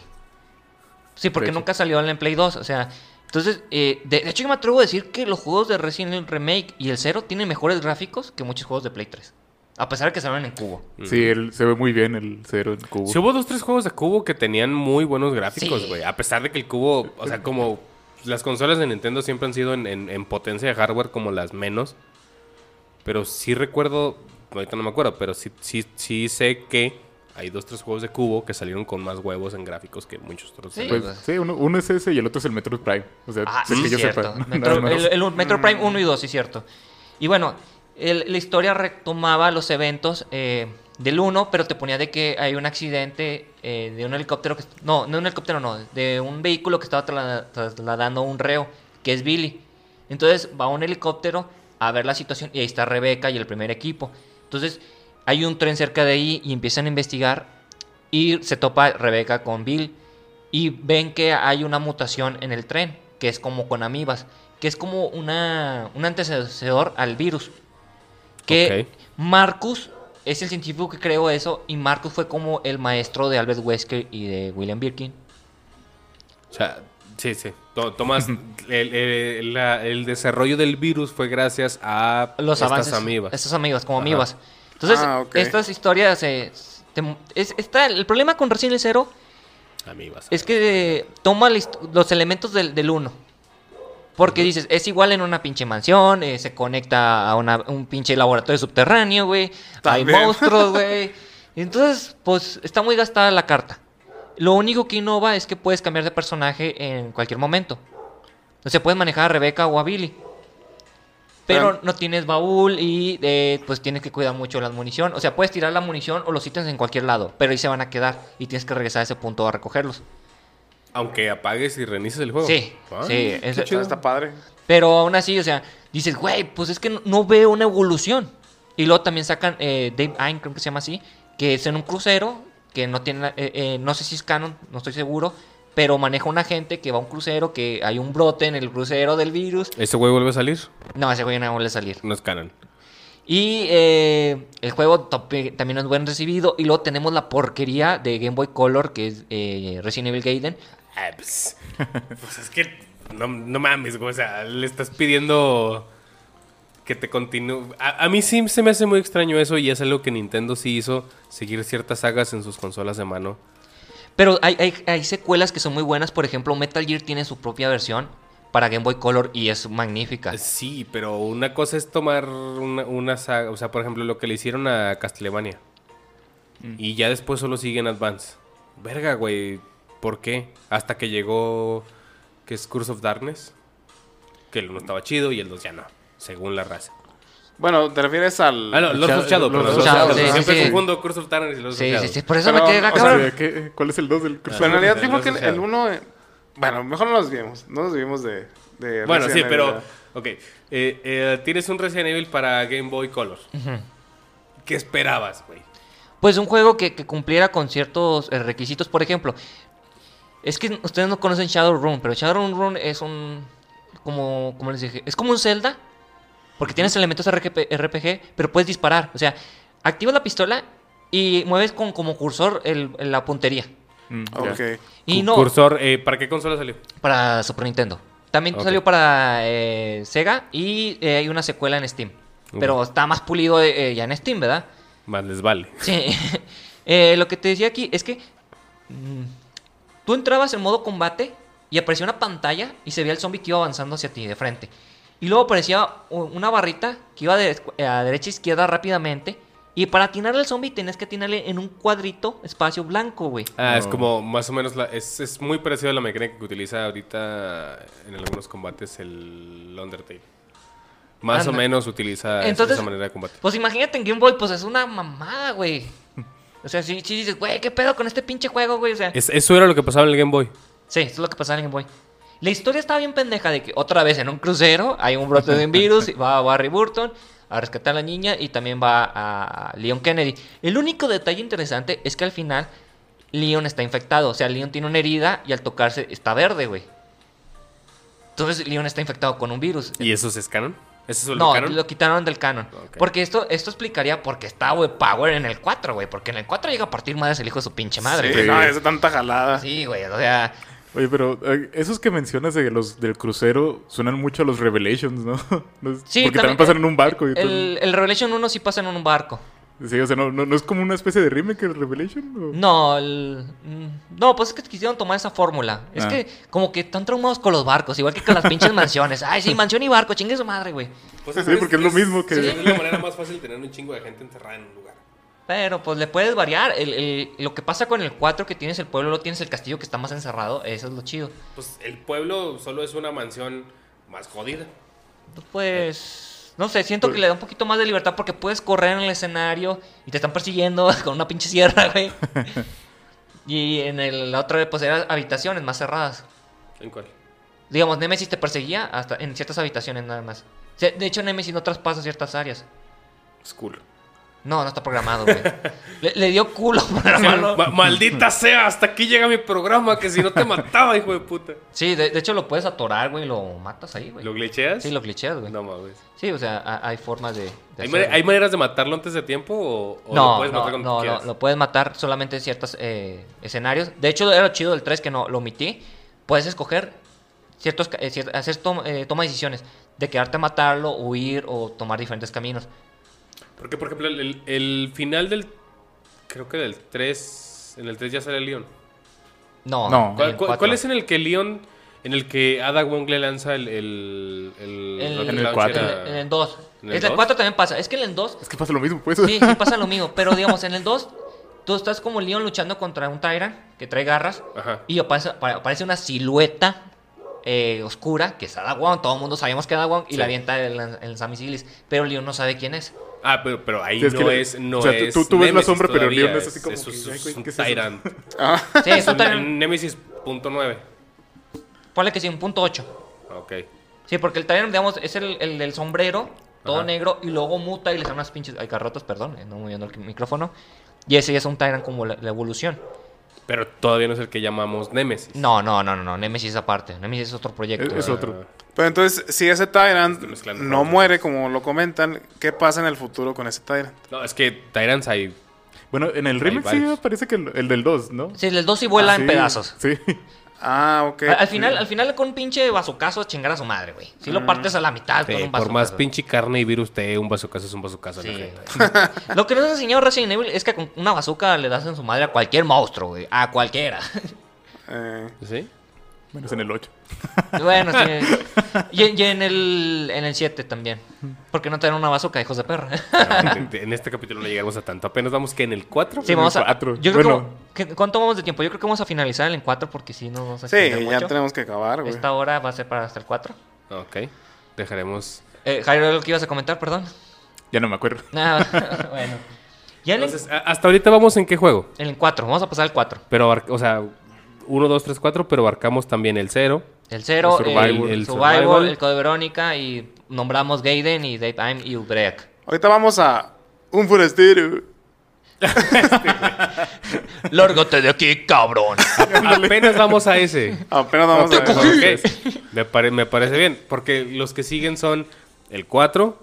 Sí, porque nunca salió en el Play 2. O sea, entonces, eh, de, de hecho, yo me atrevo a decir que los juegos de Resident Evil Remake y el cero tienen mejores gráficos que muchos juegos de Play 3. A pesar de que salieron en cubo. Sí, él, se ve muy bien el cero en cubo. Sí hubo dos, tres juegos de cubo que tenían muy buenos gráficos, Sí. güey. A pesar de que el cubo, o sea, como las consolas de Nintendo siempre han sido en, en- en potencia de hardware como las menos. Pero sí recuerdo, ahorita no me acuerdo, pero sí, sí, sí sé que hay dos, tres juegos de cubo que salieron con más huevos en gráficos que muchos otros. Sí. Pues, sí, uno, uno es ese y el otro es el Metroid Prime. O sea, Ah, es sí, que yo cierto. sepa. Metro, el, el Metro Prime 1 y 2, sí, cierto. Y bueno, el- la historia retomaba los eventos eh, del 1, pero te ponía de que hay un accidente eh, de un helicóptero que... No, no un helicóptero, no. De un vehículo que estaba trasla- trasladando un reo, que es Billy. Entonces va un helicóptero a ver la situación y ahí está Rebeca y el primer equipo. Entonces hay un tren cerca de ahí y empiezan a investigar y se topa Rebeca con Bill y ven que hay una mutación en el tren, que es como con amibas, que es como una, un antecedor al virus. Que. Marcus es el científico que creó eso y Marcus fue como el maestro de Albert Wesker y de William Birkin. O sea, sí, sí. To- Tomas, el, el- la- el desarrollo del virus fue gracias a Los estas avances. amibas. Estas amibas, como Ajá. amibas. Entonces, Ah, estas historias... eh, te- es- está, el problema con Resident Evil 0 Amibas. Es que eh, toma los elementos del, del 1. Porque dices, es igual en una pinche mansión, eh, se conecta a una- un pinche laboratorio subterráneo, güey. Hay monstruos, güey. Entonces, pues está muy gastada la carta. Lo único que innova es que puedes cambiar de personaje en cualquier momento. O sea, puedes manejar a Rebeca o a Billy. Pero Pero- no tienes baúl y eh, pues tienes que cuidar mucho la munición. O sea, puedes tirar la munición o los ítems en cualquier lado, pero ahí se van a quedar y tienes que regresar a ese punto a recogerlos. Aunque apagues y reinicies el juego. Sí, Ah, sí, qué eso- chido. Está padre. Pero aún así, o sea, dices, güey, pues es que no, no veo una evolución. Y luego también sacan eh, Dave Ayn, creo que se llama así, que es en un crucero, que no tiene, eh, eh, no sé si es canon, no estoy seguro, pero maneja una gente que va a un crucero, que hay un brote en el crucero del virus. ¿Ese güey vuelve a salir? No, ese güey no vuelve a salir. No es canon. Y eh, el juego también es buen recibido. Y luego tenemos la porquería de Game Boy Color, que es eh, Resident Evil Gaiden. Pues, es que no, no mames, güey. O sea, le estás pidiendo que te continúe. A, a mí sí se me hace muy extraño eso y es algo que Nintendo sí hizo, seguir ciertas sagas en sus consolas de mano. Pero hay, hay, hay secuelas que son muy buenas. Por ejemplo, Metal Gear tiene su propia versión para Game Boy Color y es magnífica. Sí, pero una cosa es tomar una, una saga, o sea, por ejemplo, lo que le hicieron a Castlevania. Y ya después solo siguen Advance. Verga, güey. ¿Por qué? Hasta que llegó, que es Curse of Darkness. Que el uno estaba chido y el dos ya no, según la raza. Bueno, te refieres al. Ah, no, Lord of Shadow, Lord of of Shadow, sí, sí, Siempre sí. confundo Curse of Darkness y Lord of Sí, Shadow. sí, sí. Por eso Pero, me quedé sea, cabrón. Sí, ¿qué- ¿Cuál es el 2 del Pero en realidad creo que el- el Asociado. 1. Bueno, mejor no nos vimos. No nos vimos de. de Bueno, sí, Evil, pero... Ok. Eh, eh, tienes un Resident Evil para Game Boy Color. ¿Qué esperabas, güey? Pues un juego que, que cumpliera con ciertos eh, requisitos. Por ejemplo, es que ustedes no conocen Shadowrun, pero Shadowrun es un. Como, como les dije, es como un Zelda. Porque tienes elementos RPG, pero puedes disparar. O sea, activas la pistola y mueves con como cursor el- la puntería. Mm. Y no, Cursor, eh, ¿para qué consola salió? para Super Nintendo. También salió para eh, Sega y eh, hay una secuela en Steam. Pero está más pulido eh, ya en Steam, ¿verdad? Más les vale. Sí. Eh, lo que te decía aquí es que mm, tú entrabas en modo combate y aparecía una pantalla y se veía el zombie que iba avanzando hacia ti de frente. Y luego aparecía una barrita que iba de escu- a derecha e izquierda rápidamente. Y para atinarle al zombie tenías que atinarle en un cuadrito espacio blanco, güey. Ah, es como más o menos, la, es, es muy parecido a la mecánica que utiliza ahorita en algunos combates el Undertale. Más o menos utiliza esa- Entonces- esa manera de combate. Pues imagínate en Game Boy, pues es una mamada, güey. O sea, si, si dices, güey, ¿qué pedo con este pinche juego, güey? O sea, Es- eso era lo que pasaba en el Game Boy. Sí, eso es lo que pasaba en Game Boy. La historia estaba bien pendeja de que otra vez en un crucero hay un brote de un virus, y va Barry Burton a rescatar a la niña y también va a Leon Kennedy. El único detalle interesante es que al final Leon está infectado, o sea, Leon tiene una herida y al tocarse está verde, güey. Entonces Leon está infectado con un virus. ¿Y eso es canon? ¿Eso es el No, canon? lo quitaron del canon. Porque esto, esto explicaría por qué está güey, Power en el 4, güey. Porque en el 4 llega a partir madres el hijo de su pinche madre, Sí, güey. no, es tanta jalada. Sí, güey, o sea... Oye, pero eh, esos que mencionas de los del crucero suenan mucho a los Revelations, ¿no? Sí, Porque también pasan en un barco. Y. El, el Revelation 1 sí pasa en un barco. Sí, o sea, ¿no, no, no es como una especie de remake el Revelation? ¿O? No, el- mm, no, pues es que quisieron tomar esa fórmula. Es Ah. que como que están traumados con los barcos, igual que con las pinches mansiones. Ay, sí, mansión y barco, chingue su madre, güey. Pues Sí, porque es lo mismo que- Es la manera más fácil de tener un chingo de gente encerrada en un lugar. Pero pues le puedes variar. El- el- lo que pasa con el 4 que tienes el pueblo, lo tienes el castillo que está más encerrado, eso es lo chido. Pues el pueblo solo es una mansión más jodida. Pues no sé, siento que le da un poquito más de libertad porque puedes correr en el escenario y te están persiguiendo con una pinche sierra, güey. y en el, la otra pues eran habitaciones más cerradas. ¿En cuál? Digamos, Nemesis te perseguía hasta en ciertas habitaciones nada más. De hecho, Nemesis no traspasa ciertas áreas. Es cool. No, no está programado, güey. le, le dio culo programarlo. Ma- maldita sea, hasta aquí llega mi programa, que si no te mataba, hijo de puta. Sí, de, de hecho lo puedes atorar, güey, y lo matas ahí, güey. ¿Lo glitcheas? Sí, lo glitcheas, güey. No mames. Sí, o sea, ha- hay formas de... de ¿Hay, maneras de matarlo antes de tiempo o, o no, lo puedes no, matar cuando no, no, lo puedes matar solamente en ciertos eh, escenarios. De hecho, era lo chido del 3 que no lo omití. Puedes escoger ciertos, eh, hacer tom- eh, toma decisiones de quedarte a matarlo, huir o tomar diferentes caminos. Porque, por ejemplo, el, final del... Creo que del 3... En el 3 ya sale Leon. No, No. ¿Cuál, el cuál- 4. cuál es en el que Leon... En el que Ada Wong le lanza el... el, el En el launcher cuatro. a- En el 2. ¿En el En el dos? 4 también pasa. Es que en el 2 Es que pasa lo mismo, pues. Sí, sí pasa lo mismo. Pero digamos, en el 2, tú estás como Leon luchando contra un Tyrant que trae garras. Ajá. Y aparece, apa- aparece una silueta eh, oscura que es Ada Wong. Todo el mundo sabemos que es Ada Wong. Y Sí. la avienta el, el Samisilis. Pero Leon no sabe quién es. Ah, pero, pero ahí Sí, es no que le- es... No o sea, tú- es tú- tú ves la sombra, pero todavía, Leon es así como eso que, es, un ¿qué es eso? Tyrant. Ah, Sí, es Es un un Tyrant. Nemesis punto nueve. Ponle que sí, un punto 8. Ok. Sí, porque el Tyrant, digamos, es el, el del sombrero, todo Ajá. negro. Y luego muta y le salen unas pinches. Ay, carrotas, perdón. eh, No moviendo el micrófono. Y ese ya es un Tyrant como la, la evolución. Pero todavía no es el que llamamos Nemesis. No, no, no, no, no. Nemesis aparte. Nemesis es otro proyecto. Es- es Ah, otro. Pero entonces, si ese Tyrant no muere, como lo comentan, ¿qué pasa en el futuro con ese Tyrant? No, es que Tyrants hay... Bueno, en el remake sí parece que el, el del 2, ¿no? Sí, el 2 sí vuela Ah, en sí, pedazos. Sí. Ah, ok. Al, al final, al final con un pinche bazucazo a chingar a su madre, güey. Si lo partes a la mitad Sí, con un por más bazucazo. pinche carne y virus te un bazucazo es un bazucazo. Sí. Lo que nos ha enseñado Resident Evil es que con una bazooka le das en su madre a cualquier monstruo, güey. A cualquiera. Eh, ¿Sí? Menos en el 8. bueno, sí. Y, en- y en el en el 7 también. Porque no te dan una bazooka, hijos de perra. No, en este capítulo no llegamos a tanto. Apenas vamos que en el 4. Sí, el vamos a. cuatro. Yo creo Bueno. que, ¿Cuánto vamos de tiempo? Yo creo que vamos a finalizar en 4 porque si no vamos a sí, ya mucho. tenemos que acabar, güey. Esta hora va a ser para hasta el 4. Ok. Dejaremos... Eh, Jairo, ¿lo que ibas a comentar? Perdón. Ya no me acuerdo. Ah, bueno. Ya el, Entonces, hasta ahorita vamos en qué juego. en el 4. Vamos a pasar al 4. Pero, o sea, 1, 2, 3, 4, pero abarcamos también el 0. El 0, El Survival. el El Survival, Survival. el Code Verónica y nombramos Gaiden y Daytime y Ubreak. Ahorita vamos a un forastero. Lárgate de aquí, cabrón. Apenas vamos a ese. Apenas vamos a Ok. Me, pare- me parece bien. Porque los que siguen son el 4.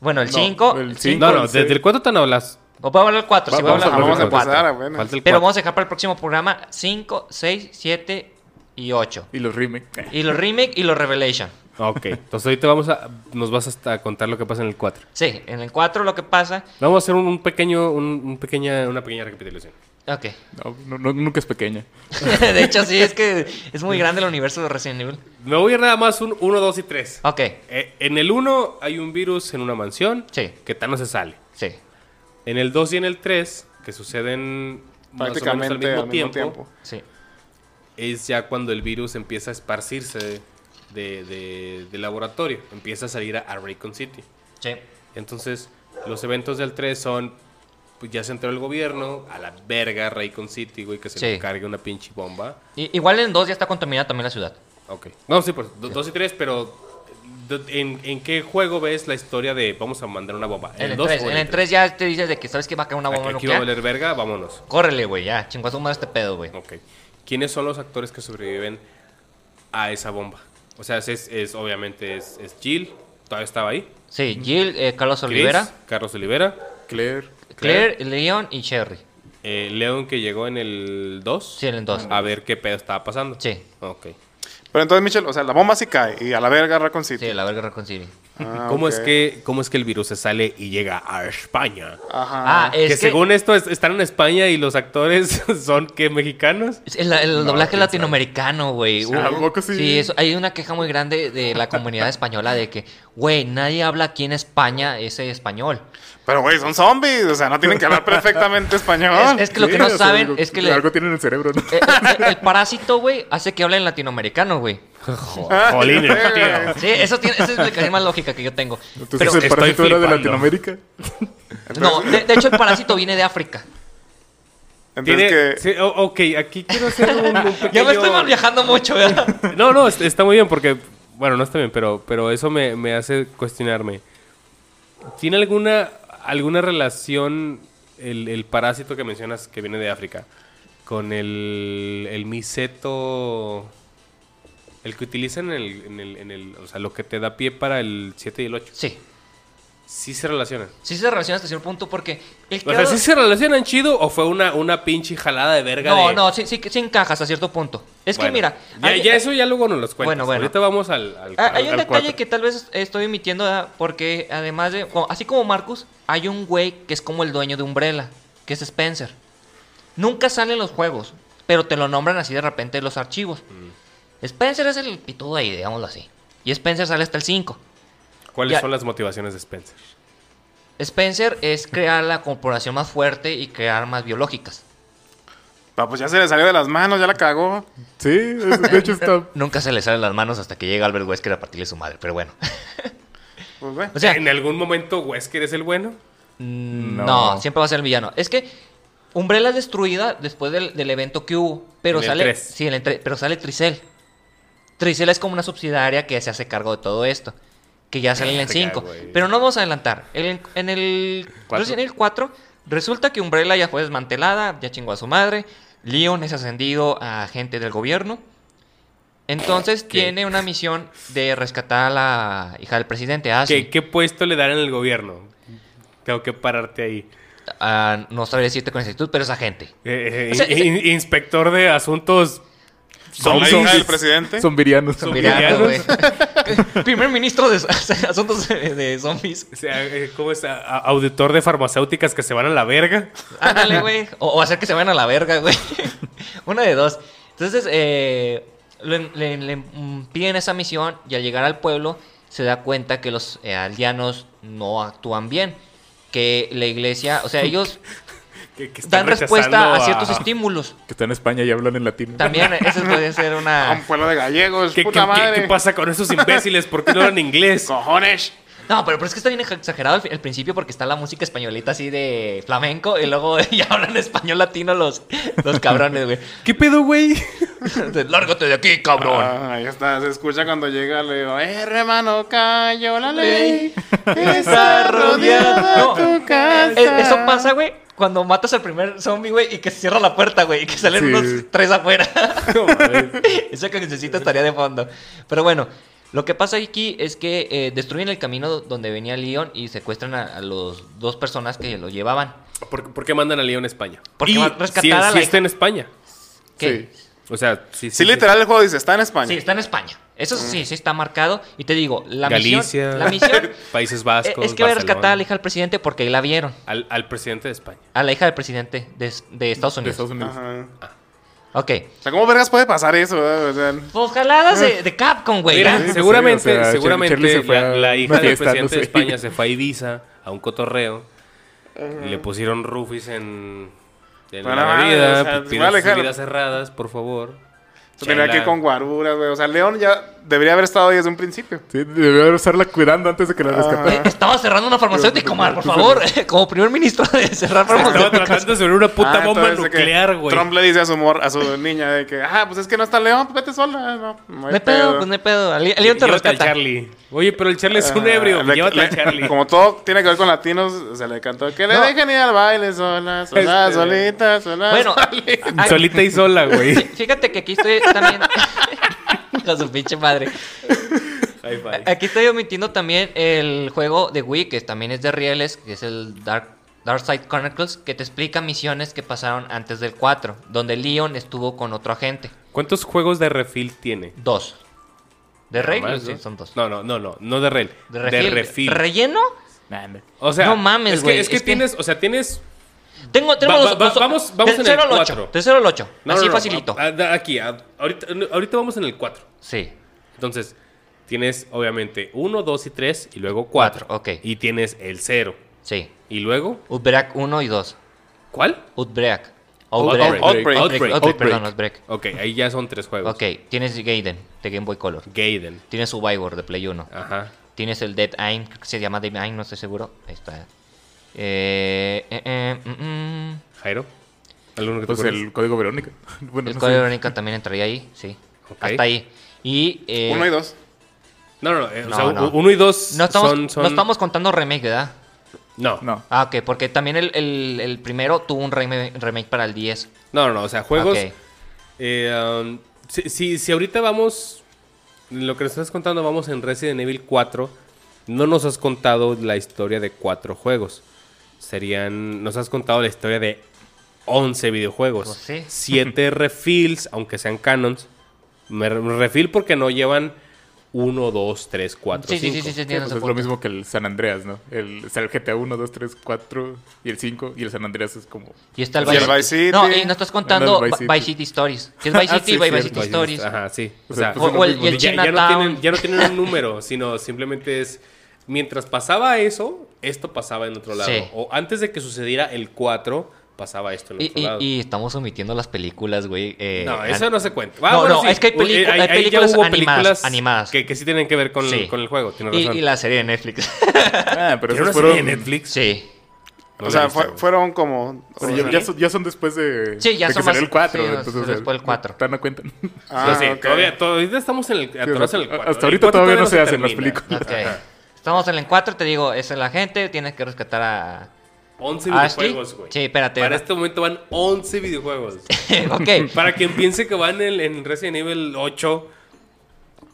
Bueno, el No, 5. el El cinco. No, no, desde el 4 tan hablas. O puedo hablar el 4, si Va- voy a vamos vamos a el empezar Pero 4. vamos a dejar para el próximo programa 5, 6, 7 y 8. Y los remake. Eh, Y los remake y los revelation. Ok, entonces ahorita vamos a, nos vas a contar lo que pasa en el 4. Sí, en el 4 lo que pasa. Vamos a hacer un, un pequeño, un, un pequeña, una pequeña recapitulación. Ok. No, no- no- nunca es pequeña. de hecho, sí, es que es muy grande el universo de Resident Evil. Me voy a ir nada más un 1, 2 y 3. Ok, en el 1 hay un virus en una mansión Sí. que Thanos se sale. sí. En el 2 y en el 3, que suceden más o menos Prácticamente al mismo tiempo. Sí. es ya cuando el virus empieza a esparcirse de, de- de- del laboratorio. Empieza a salir a, a Raycon City. Sí. Entonces, los eventos del 3 son, pues ya se entró el gobierno, a la verga Raycon City, güey, que se Sí. cargue una pinche bomba. I- igual en el 2 ya está contaminada también la ciudad. Ok. No, sí, pues 2 y 3, pero ¿en, en qué juego ves la historia de vamos a mandar una bomba? En el, dos 3, o en el 3 ya te dices de que sabes que va a caer una bomba Aquí, aquí va a valer verga, vámonos. Córrele, güey, ya. Chingó a este pedo, güey. Ok. ¿Quiénes son los actores que sobreviven a esa bomba? O sea, es, es- obviamente es, es Jill, todavía estaba ahí. Sí, Jill, eh, Carlos Chris, Olivera, Carlos Olivera. Claire. Claire, Leon y Cherry. eh, Leon que llegó en el 2. Sí, en el 2. A ver qué pedo estaba pasando. Sí. Ok. Pero entonces, Michelle, o sea, la bomba sí cae y a la verga Raccoon City. Sí, la verga Raccoon City. Ah, ¿Cómo, es que, ¿Cómo es que el virus se sale y llega a España? Ajá. Ah, es que, que, según esto es- están en España y los actores son que mexicanos. el, el doblaje latinoamericano, güey. Sí, eso- hay una queja muy grande de la comunidad española de que, güey, nadie habla aquí en España ese español. Pero, güey, son zombies. O sea, no tienen que hablar perfectamente español. Es, es que lo Sí, que no saben algo- es que le- Algo tienen en el cerebro, ¿no? eh, el, el parásito, güey, hace que hablen latinoamericano, güey. Jolín, Sí, tío. Sí, eso tiene, esa es la explicación más lógica que yo tengo. Entonces Pero, el estoy parásito era de. Latinoamérica. no, de, de hecho el parásito viene de África. Entonces, Tiene- que... ok, aquí quiero hacer un, un pequeño... Ya me estoy mal viajando mucho, ¿verdad? No, no, est- está muy bien porque, bueno, no está bien, pero, pero eso me, me hace cuestionarme. ¿Tiene alguna, alguna relación el, el parásito que mencionas que viene de África con el, el miseto, el que utilizan en el, en el, en el- o sea, lo que te da pie para el 7 y el 8? Sí. Sí se relacionan. Sí se relaciona hasta cierto punto porque el O sea, creador- ¿sí se relacionan chido o fue una, una pinche jalada de verga No, de- no, sí, sí, sí encaja hasta cierto punto. Es que mira, Ya, hay, ya eso ya luego nos los cuentas. Bueno, bueno. Ahorita vamos al... al- ah, hay al- un al detalle cuatro. que tal vez estoy omitiendo ¿verdad? porque además de, así como Marcus, hay un güey que es como el dueño de Umbrella, que es Spencer. Nunca salen los juegos, pero te lo nombran así de repente en los archivos. Mm. Spencer es el pitudo ahí, digámoslo así. Y Spencer sale hasta el 5. ¿Cuáles Ya. son las motivaciones de Spencer? Spencer es crear la corporación más fuerte y crear armas biológicas. Ah, pues ya se le salió de las manos, ya la cagó. Sí, es- de hecho está... Nunca se le salen las manos hasta que llega Albert Wesker a partirle su madre, pero bueno. Pues. O sea, ¿En algún momento Wesker es el bueno? Mm, No. No. siempre va a ser el villano. Es que Umbrella es destruida después del, del evento que hubo. Pero En el sale. Sí, en el pero sale Tricel. Tricel es como una subsidiaria que se hace cargo de todo esto. Que ya sale en el Verga, 5. güey. Pero no vamos a adelantar. En, en el. ¿Cuatro? Resident Evil 4. Resulta que Umbrella ya fue desmantelada. Ya chingó a su madre. Leon es ascendido a agente del gobierno. Entonces tiene una misión de rescatar a la hija del presidente, Ashley. ¿Qué, qué puesto le dan en el gobierno? Tengo que pararte ahí. Ah, no sabría decirte con exactitud, pero es agente. Eh, eh, O sea, in- in- inspector de asuntos Con la zombies. hija del presidente. Son virianos. Son Viriano, villanos. güey. Primer ministro de asuntos de, de zombies. O sea, eh, ¿cómo es? A- a- auditor de farmacéuticas que se van a la verga. Ándale, güey. O, o hacer que se vayan a la verga, güey. Una de dos. Entonces, eh, le, le- le, mm, piden esa misión y al llegar al pueblo se da cuenta que los eh, aldeanos no actúan bien. Que la iglesia, o sea, ellos Que, que están dan respuesta a ciertos estímulos. Que están en España y hablan en latín. También, eso puede ser A un una... pueblo de gallegos, ¿Qué, puta qué- qué- madre. qué pasa con esos imbéciles? ¿Por qué no hablan inglés? Cojones. No, pero, pero es que está bien exagerado al, principio porque está la música españolita así de flamenco y luego ya hablan español latino los, los cabrones, güey. ¿Qué pedo, güey? Lárgate de aquí, cabrón. Ah, ahí está, se escucha cuando llega, le digo, eh, hermano, cayó la ley. Está rodeada No, tu casa. Eh, Eso pasa, güey, cuando matas al primer zombie, güey, y que se cierra la puerta, güey, y que salen Sí. unos tres afuera. No. Esa cancioncita estaría de fondo. Pero bueno, lo que pasa aquí es que eh, destruyen el camino donde venía Leon y secuestran a, a los dos personas que lo llevaban. ¿Por, por qué mandan a León a España? Porque y va a rescatar sí, a la está en España. ¿Qué? Sí. O sea, sí, Sí, literal, el juego dice, está en España. Sí, está en España. Eso sí, sí está marcado. Y te digo, la Galicia, misión... La misión Países Vascos. es que voy a rescatar a la hija del presidente porque ahí la vieron. Al, al presidente de España. A la hija del presidente de, de Estados De Unidos. Estados Unidos. Ajá. Ok. O sea, ¿cómo vergas puede pasar eso? eh? O sea, Pues de, de Capcom, güey. Mira, ¿eh? sí, seguramente, o sea, seguramente Charlie se fue la, a la una hija del presidente de. España se fue a Ibiza a un cotorreo. Y le pusieron rufis en, Bueno, la mames, bebida. o sea, pues, se va a pidan sus alejar. bebidas cerradas, por favor. tenía que ir con guaruras, güey. O sea, León ya debería haber estado ahí desde un principio. Sí, debió estarla cuidando antes de que la Eh, rescatara. Estaba cerrando una farmacéutica, Omar, por favor. Como primer ministro de cerrar Estaba farmacéuticas. tratando sobre una puta Ah, bomba de nuclear, güey. Trump le dice a su, mor- a su niña de que, ah, pues es que no está León, pues vete sola. No, no hay No hay pedo, pues no hay pedo. El León te al rescata. Charlie. Oye, pero el Charlie es un ebrio. Ah, le- Llévate al le- Charlie. Como todo tiene que ver con latinos, se le cantó que le No. dejen ir al baile sola, sola, Este- solita, sola. Bueno, solita. y sola, güey. fí- fíjate que aquí estoy también. Con su pinche madre. Aquí estoy omitiendo también el juego de Wii, que también es de rieles, que es el Dark, Dark Side Chronicles, que te explica misiones que pasaron antes del 4, donde Leon estuvo con otro agente. ¿Cuántos juegos de refill tiene? Dos. ¿De Rey? Son dos. No, no, no, no, no de rel. ¿De De refil? refill. ¿Relleno? O sea, No mames, es que- güey, Es que, es que- tienes, o sea, tienes. Tengo, tenemos Va- los- va- los- vamos- vamos del en el 0 al 8. cuatro. Del 0 al 8. No, Así no, no, facilito. a- a- aquí, a- ahorita, ahorita vamos en el 4. Sí. Entonces, tienes obviamente 1, 2 y 3 y luego 4. Cuatro, ok. Y tienes el 0. Sí. Y luego, Outbreak 1 y 2. ¿cuál? Outbreak. Outbreak. Outbreak. Outbreak. Outbreak, Outbreak. perdón, Outbreak. Ok, ahí ya son tres juegos. Ok, tienes Gaiden de Game Boy Color. Gaiden. Tienes Survivor de Play 1. Ajá. Tienes el Dead Aim, creo que se llama Dead Aim, no estoy seguro. Ahí está. Eh, eh, eh, mm, mm. Jairo. ¿Alguno que Pues el código Verónica. Bueno, El no sé. Verónica también entraría ahí, sí. Hasta ahí. Y. eh, Uno y dos. No, no, no. eh, No, o sea, no. uno y dos No estamos, son, son- no estamos contando remake, ¿verdad? No. no. No. Ah, ok, porque también el, el- el primero tuvo un remake, remake para el 10. No, no, o sea, juegos. Ok. eh, um, si, si, si ahorita vamos. Lo que nos estás contando, vamos en Resident Evil 4. No nos has contado la historia de cuatro juegos. Serían. Nos has contado la historia de 11 videojuegos. Pues sí. 7 refills, aunque sean canons. Me refill porque no llevan 1, 2, 3, 4, Sí, sí, 5. sí, sí, sí, Sí, pues es lo mismo que el San Andreas, ¿no? El, está el GTA 1, 2, 3, 4 y el 5. Y el San Andreas es como. Y está el Vice, Vice City. No, y no estás contando Vice City, City. Stories. ¿Qué es Vice Ah, City? Vice cierto. City Stories. Ajá, sí. O O sea, sea, pues, O, o el, y el ya, ya no tienen, ya no tienen un número, sino simplemente es. Mientras pasaba eso, esto pasaba en otro lado. Sí. O antes de que sucediera el 4, pasaba esto en Y, otro y- lado. y estamos omitiendo las películas, güey. eh, no, eso no se cuenta. No, no, es que hay hay ya películas hubo animadas- animadas. Que, que sí tienen que ver con, Sí. con el juego. Tienes y, razón. y la serie de Netflix. Ah, pero ¿Tiene una esos serie fueron. de Netflix? sí. No o sea, visto, fue- fueron como... o ya, sea, ya son, ya son después de. Sí, ya de que son salió más- el 4. sí, entonces, después o sea, del 4. todavía no cuentan. ah, sí, ok. todavía, todavía estamos en el, atorados en el hasta 4. El ahorita 4 todavía no se hacen las películas. Ok. Estamos en el 4, te digo, es la gente, tienes que rescatar a... 11 Ashley. videojuegos, güey. Sí, espérate. Para este momento van 11 videojuegos. ok, Para quien piense que van en, en Resident Evil 8.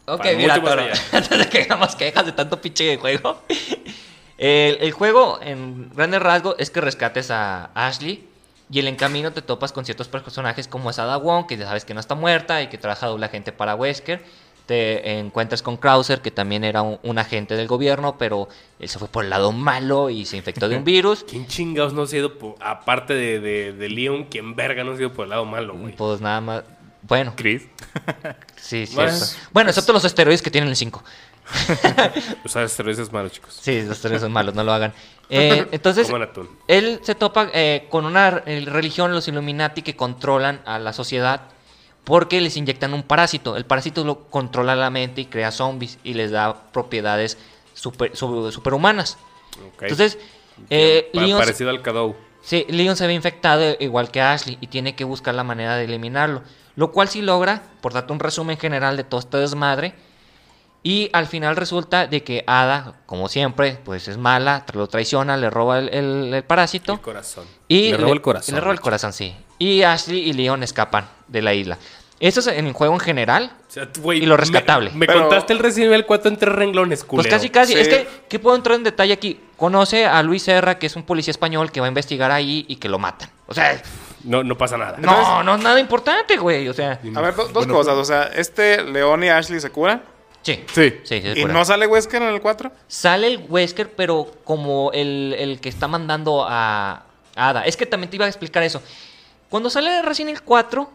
ok, mira, allá. antes de que hagamos quejas de tanto pinche juego. El, el juego, en grandes rasgos, es que rescates a Ashley y en el camino te topas con ciertos personajes como es Ada Wong, que ya sabes que no está muerta y que trabaja doble agente para Wesker. Te encuentras con Krauser, que también era un, un agente del gobierno, pero él se fue por el lado malo y se infectó de un virus. ¿Quién chingados no se ha ido por, aparte de, de, de Leon, quien verga no se ha ido por el lado malo, güey? Pues nada más. Bueno, Chris. sí, sí. Bueno, Bueno, excepto los esteroides que tienen el 5. Usar esteroides es malo, chicos. Sí, los esteroides son malos, no lo hagan. Eh, entonces, él se topa eh, con una eh, religión, los Illuminati, que controlan a la sociedad porque les inyectan un parásito. El parásito lo controla la mente y crea zombies y les da propiedades super, su- superhumanas. Entonces, eh, Pa- Leon, parecido al Cadou. sí, Leon se ve infectado igual que Ashley y tiene que buscar la manera de eliminarlo. Lo cual sí logra, por darte un resumen general de todo este desmadre. Y al final resulta de que Ada, como siempre, pues es mala, lo traiciona, le roba el, el- el parásito. El corazón. Y Le roba el corazón. Le roba el corazón, sí. Y Ashley y Leon escapan de la isla. Eso es en el juego en general. O sea, Y lo rescatable. Me, me Pero- contaste el Resident Evil 4 en tres renglones, culero. Pues casi, casi. Sí. Es que, ¿qué puedo entrar en detalle aquí? Conoce a Luis Serra, que es un policía español que va a investigar ahí y que lo matan. O sea, No, no pasa nada. No, no es nada importante, güey. O sea, A ver, do- dos cosas. O sea, este León y Ashley se curan. sí. Sí. Sí, sí, se ¿Y no sale Wesker en el 4? Sale el Wesker, pero como el, el que está mandando a a Ada. Es que también te iba a explicar eso. Cuando sale recién el 4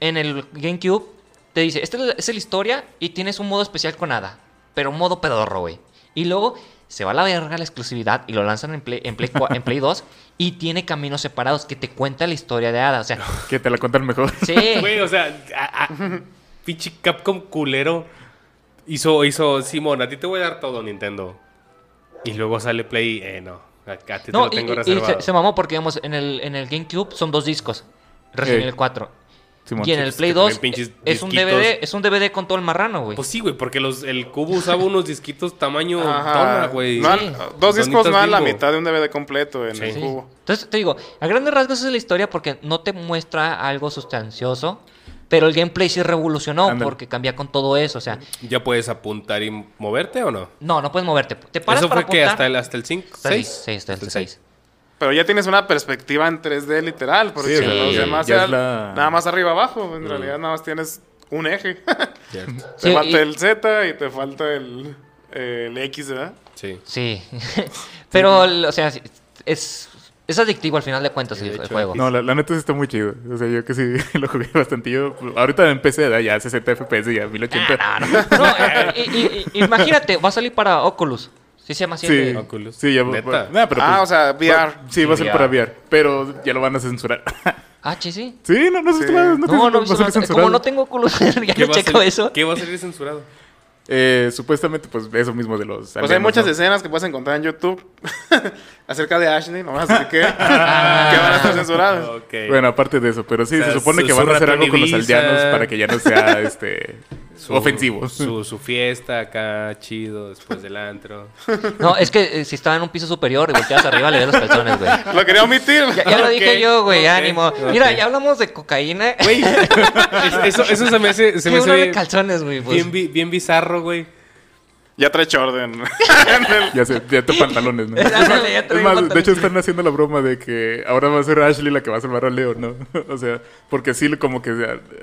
en el GameCube, te dice, esta es la- historia y tienes un modo especial con Ada. Pero un modo pedorro, güey. Y luego se va a la verga la exclusividad y lo lanzan en Play, en Play, cua- en Play 2 y tiene caminos separados que te cuenta la historia de Ada. O sea, Que te la cuentan mejor. sí. Güey, o sea, a- a- pinche Capcom culero hizo, hizo, Simón, a ti te voy a dar todo, Nintendo. Y luego sale Play, eh, no, acá te, te No, lo y, tengo y- y reservado. se, se mamó porque, digamos, en el, en el GameCube son dos discos. Resident Eh. Evil 4. Simón, y en el Play que 2 también pinches es un. DVD, es un DVD con todo el marrano, güey. Pues sí, güey, porque los, el cubo usaba unos disquitos tamaño güey. No, Sí. Dos discos dan la mitad de un DVD completo en Sí. el Sí. cubo. Entonces te digo, a grandes rasgos esa es la historia porque no te muestra algo sustancioso, pero el gameplay sí revolucionó porque cambia con todo eso, o sea, ¿Ya puedes apuntar y moverte o no? no, no puedes moverte. Te paras Eso para fue que apuntar. hasta el, hasta el 5, Hasta el 6. seis, sí, hasta el Hasta el seis. Pero ya tienes una perspectiva en 3D literal, porque Sí, o sea, los ya- demás ya ya es la- nada más arriba abajo. En realidad nada más tienes un eje. te Sí, falta y- el Z y te falta el, el X, ¿verdad? Sí. Sí, pero, o sea, es, es adictivo al final de cuentas de el hecho, juego. No, la, la neta sí está muy chido. O sea, yo que sí lo jugué bastante. Yo, ahorita en PC da ya 60 FPS, ya 1080. Ah, no, no. No, eh, y- y- y- imagínate, va a salir para Oculus. Sí se llama así. Sí, Oculus. sí, ya Neta. nah, pero ah, pues, o sea, VR. Sí, va a ser para VR. Pero ya lo van a censurar. Ah, sí, sí. sí, no, no sé. Sí. No, No, no, va a no, ser censurado. como no tengo Oculus, ya ¿Qué no va a checo eso. ¿Qué va a salir censurado? Eh, supuestamente, pues eso mismo de los. Pues hay muchas ¿no? escenas que puedes encontrar en YouTube acerca de Ashley, nomás así que, que van a estar censuradas. Ok. Bueno, aparte de eso, pero sí, O sea, se supone su- que van a hacer algo con los aldeanos para que ya no sea este Su- ofensivo. Su, su fiesta acá, chido, después del antro. No, es que eh, si estaba en un piso superior y volteas arriba le ves los calzones, güey. Lo quería omitir. Ya, ya lo dije yo, güey, ánimo. Mira, ya hablamos de cocaína. Güey, es- eso, eso se me hace, se ¿Qué me hace de calzones, güey? Pues, bien, bi- bien bizarro, güey. Ya trae Jordan. Ya se, ya te pantalones, ¿no? Ándale, ya Es trae más, de hecho están haciendo la broma de que ahora va a ser Ashley la que va a salvar a Leo, ¿no? O sea, porque sí, como que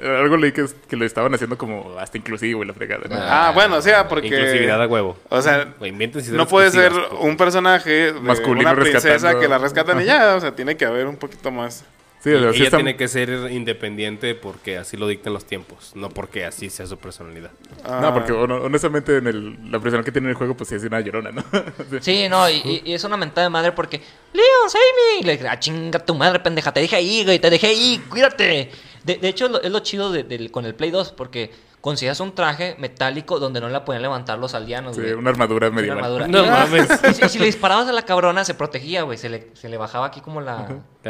algo leí que, que lo estaban haciendo como hasta inclusivo y la fregada, ¿no? ah, bueno, o sea, porque... Inclusividad a huevo. O sea, no puede ser un personaje de Masculino una princesa rescatando. que la rescatan y ya. O sea, tiene que haber un poquito más. Sí, sea, sí Ella tiene que ser independiente porque así lo dictan los tiempos, no porque así sea su personalidad. ah, No, porque hon- honestamente en el, la persona que tiene en el juego pues sí es una llorona, ¿no? Sí. Sí, no, y, y- y es una mentada de madre porque, Leon, save me. Y le dije, ah, chinga tu madre, pendeja, te dejé ahí, güey, te dejé ahí, cuídate. De, de hecho, es lo, es lo chido de- con el Play 2 porque consigues un traje metálico donde no la podían levantar los aldeanos, Sí, güey. una armadura medieval. una armadura. No Y- mames. Y, si- si le disparabas a la cabrona, se protegía, güey. Se le, se le bajaba aquí como la.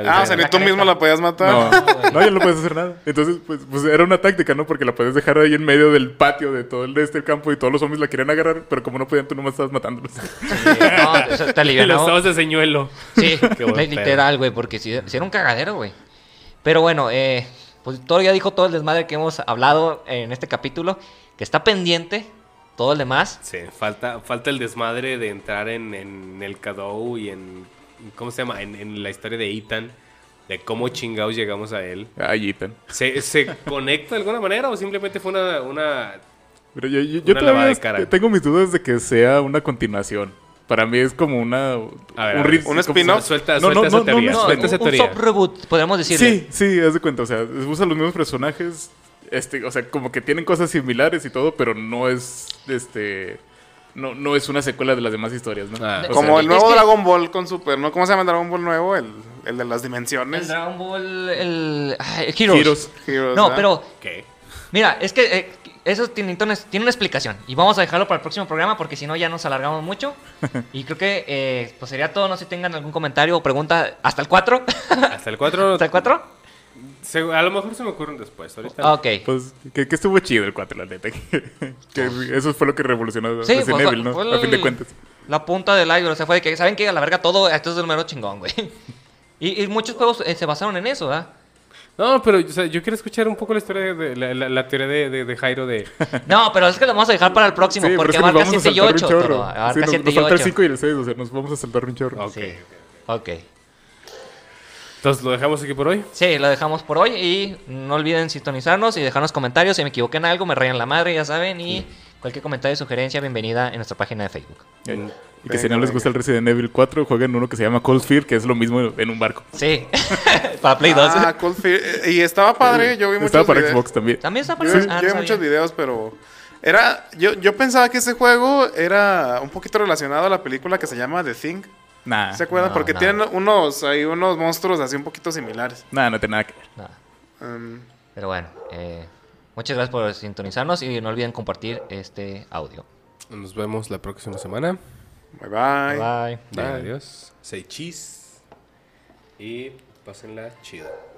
Ah, o sea, ni tú careta. mismo la podías matar. No, güey. no, ya no puedes hacer nada. Entonces, pues, pues era una táctica, ¿no? Porque la puedes dejar ahí en medio del patio de todo el de este campo y todos los zombies la querían agarrar, pero como no podían, tú nomás estabas matándolos. Sí, no, eso te Y los alivianó. ojos de señuelo. Sí, Qué literal, güey, porque si, si era un cagadero, güey. Pero bueno, eh, pues todo ya dijo todo el desmadre que hemos hablado en este capítulo, que está pendiente, todo el demás. Sí, falta, falta el desmadre de entrar en, en el Cadou y en. ¿Cómo se llama? En, en la historia de Ethan. De cómo chingados llegamos a él. Ahí Ethan. ¿Se, se conecta de alguna manera o simplemente fue una. una... Pero yo, yo, yo todavía tengo mis dudas de que sea una continuación. Para mí es como una... A ver, un Un como- spin-off. Suelta, No, suelta no, esa no, teoría. no, suelta un, esa un teoría. soft reboot, podríamos decirle. Sí, sí, haz de cuenta. O sea, usa los mismos personajes. Este, o sea, como que tienen cosas similares y todo, pero no es... Este... No, no es una secuela de las demás historias, ¿no? Ah. O sea, Como el es nuevo que- Dragon Ball con Super, ¿no? ¿Cómo se llama el Dragon Ball nuevo? El, el de las El dimensiones. Dragon Ball, el. ay, Heroes. Heroes. Heroes, No, ¿verdad? pero ¿Qué? Mira, es que eh, eso tiene, entonces, tiene una explicación. Y vamos a dejarlo para el próximo programa porque si no ya nos alargamos mucho. Y creo que eh, pues sería todo. No sé si tengan algún comentario o pregunta. ¿Hasta el 4? Hasta el 4. ¿Hasta el 4? a lo mejor se me ocurren después. Ahorita. Ok. Pues que, que estuvo chido el 4, la neta. que eso fue lo que revolucionó Sí, Resident pues, Evil, ¿no? fue A fin de el- cuentas. La punta del iceberg. O sea, fue de que, ¿saben qué? A la verga todo. Esto es el mero chingón, güey. Y, y muchos juegos eh, se basaron en eso, ¿verdad? No, pero o sea, yo quiero escuchar un poco la historia de la, la- la teoría de, de- de Jairo de. No, pero es que lo vamos a dejar para el próximo Sí, porque abarca vamos a 7 y saltar un 8. chorro. todo, Abarca Sí, nos, 7 nos y falta el 8. 5 y el 6, o sea, nos vamos a saltar un chorro. Ok. Sí. Ok. Entonces, ¿lo dejamos aquí por hoy? Sí, lo dejamos por hoy y no olviden sintonizarnos y dejarnos comentarios. Si me equivoqué en algo, me rayan la madre, ya saben. Y cualquier comentario, sugerencia, bienvenida en nuestra página de Facebook. Y que si Venga, no les venga. gusta el Resident Evil 4, jueguen uno que se llama Cold Fear, que es lo mismo en un barco. Sí, para Play 2. Ah, Cold Fear. Eh, Y estaba padre, yo vi muchos Estaba para videos. Xbox también. También está para Yo, ah, no yo vi sabía. muchos videos, pero era yo, yo pensaba que ese juego era un poquito relacionado a la película que se llama The Thing. Nah, ¿Se acuerdan? no, Porque tienen unos hay unos monstruos así un poquito similares. nah, no tiene nada que ver. Nada. Um, Pero bueno, eh, muchas gracias por sintonizarnos y no olviden compartir este audio. Nos vemos la próxima semana. Bye bye. Bye. Bye. Adiós. Say cheese. Y pásenla chido.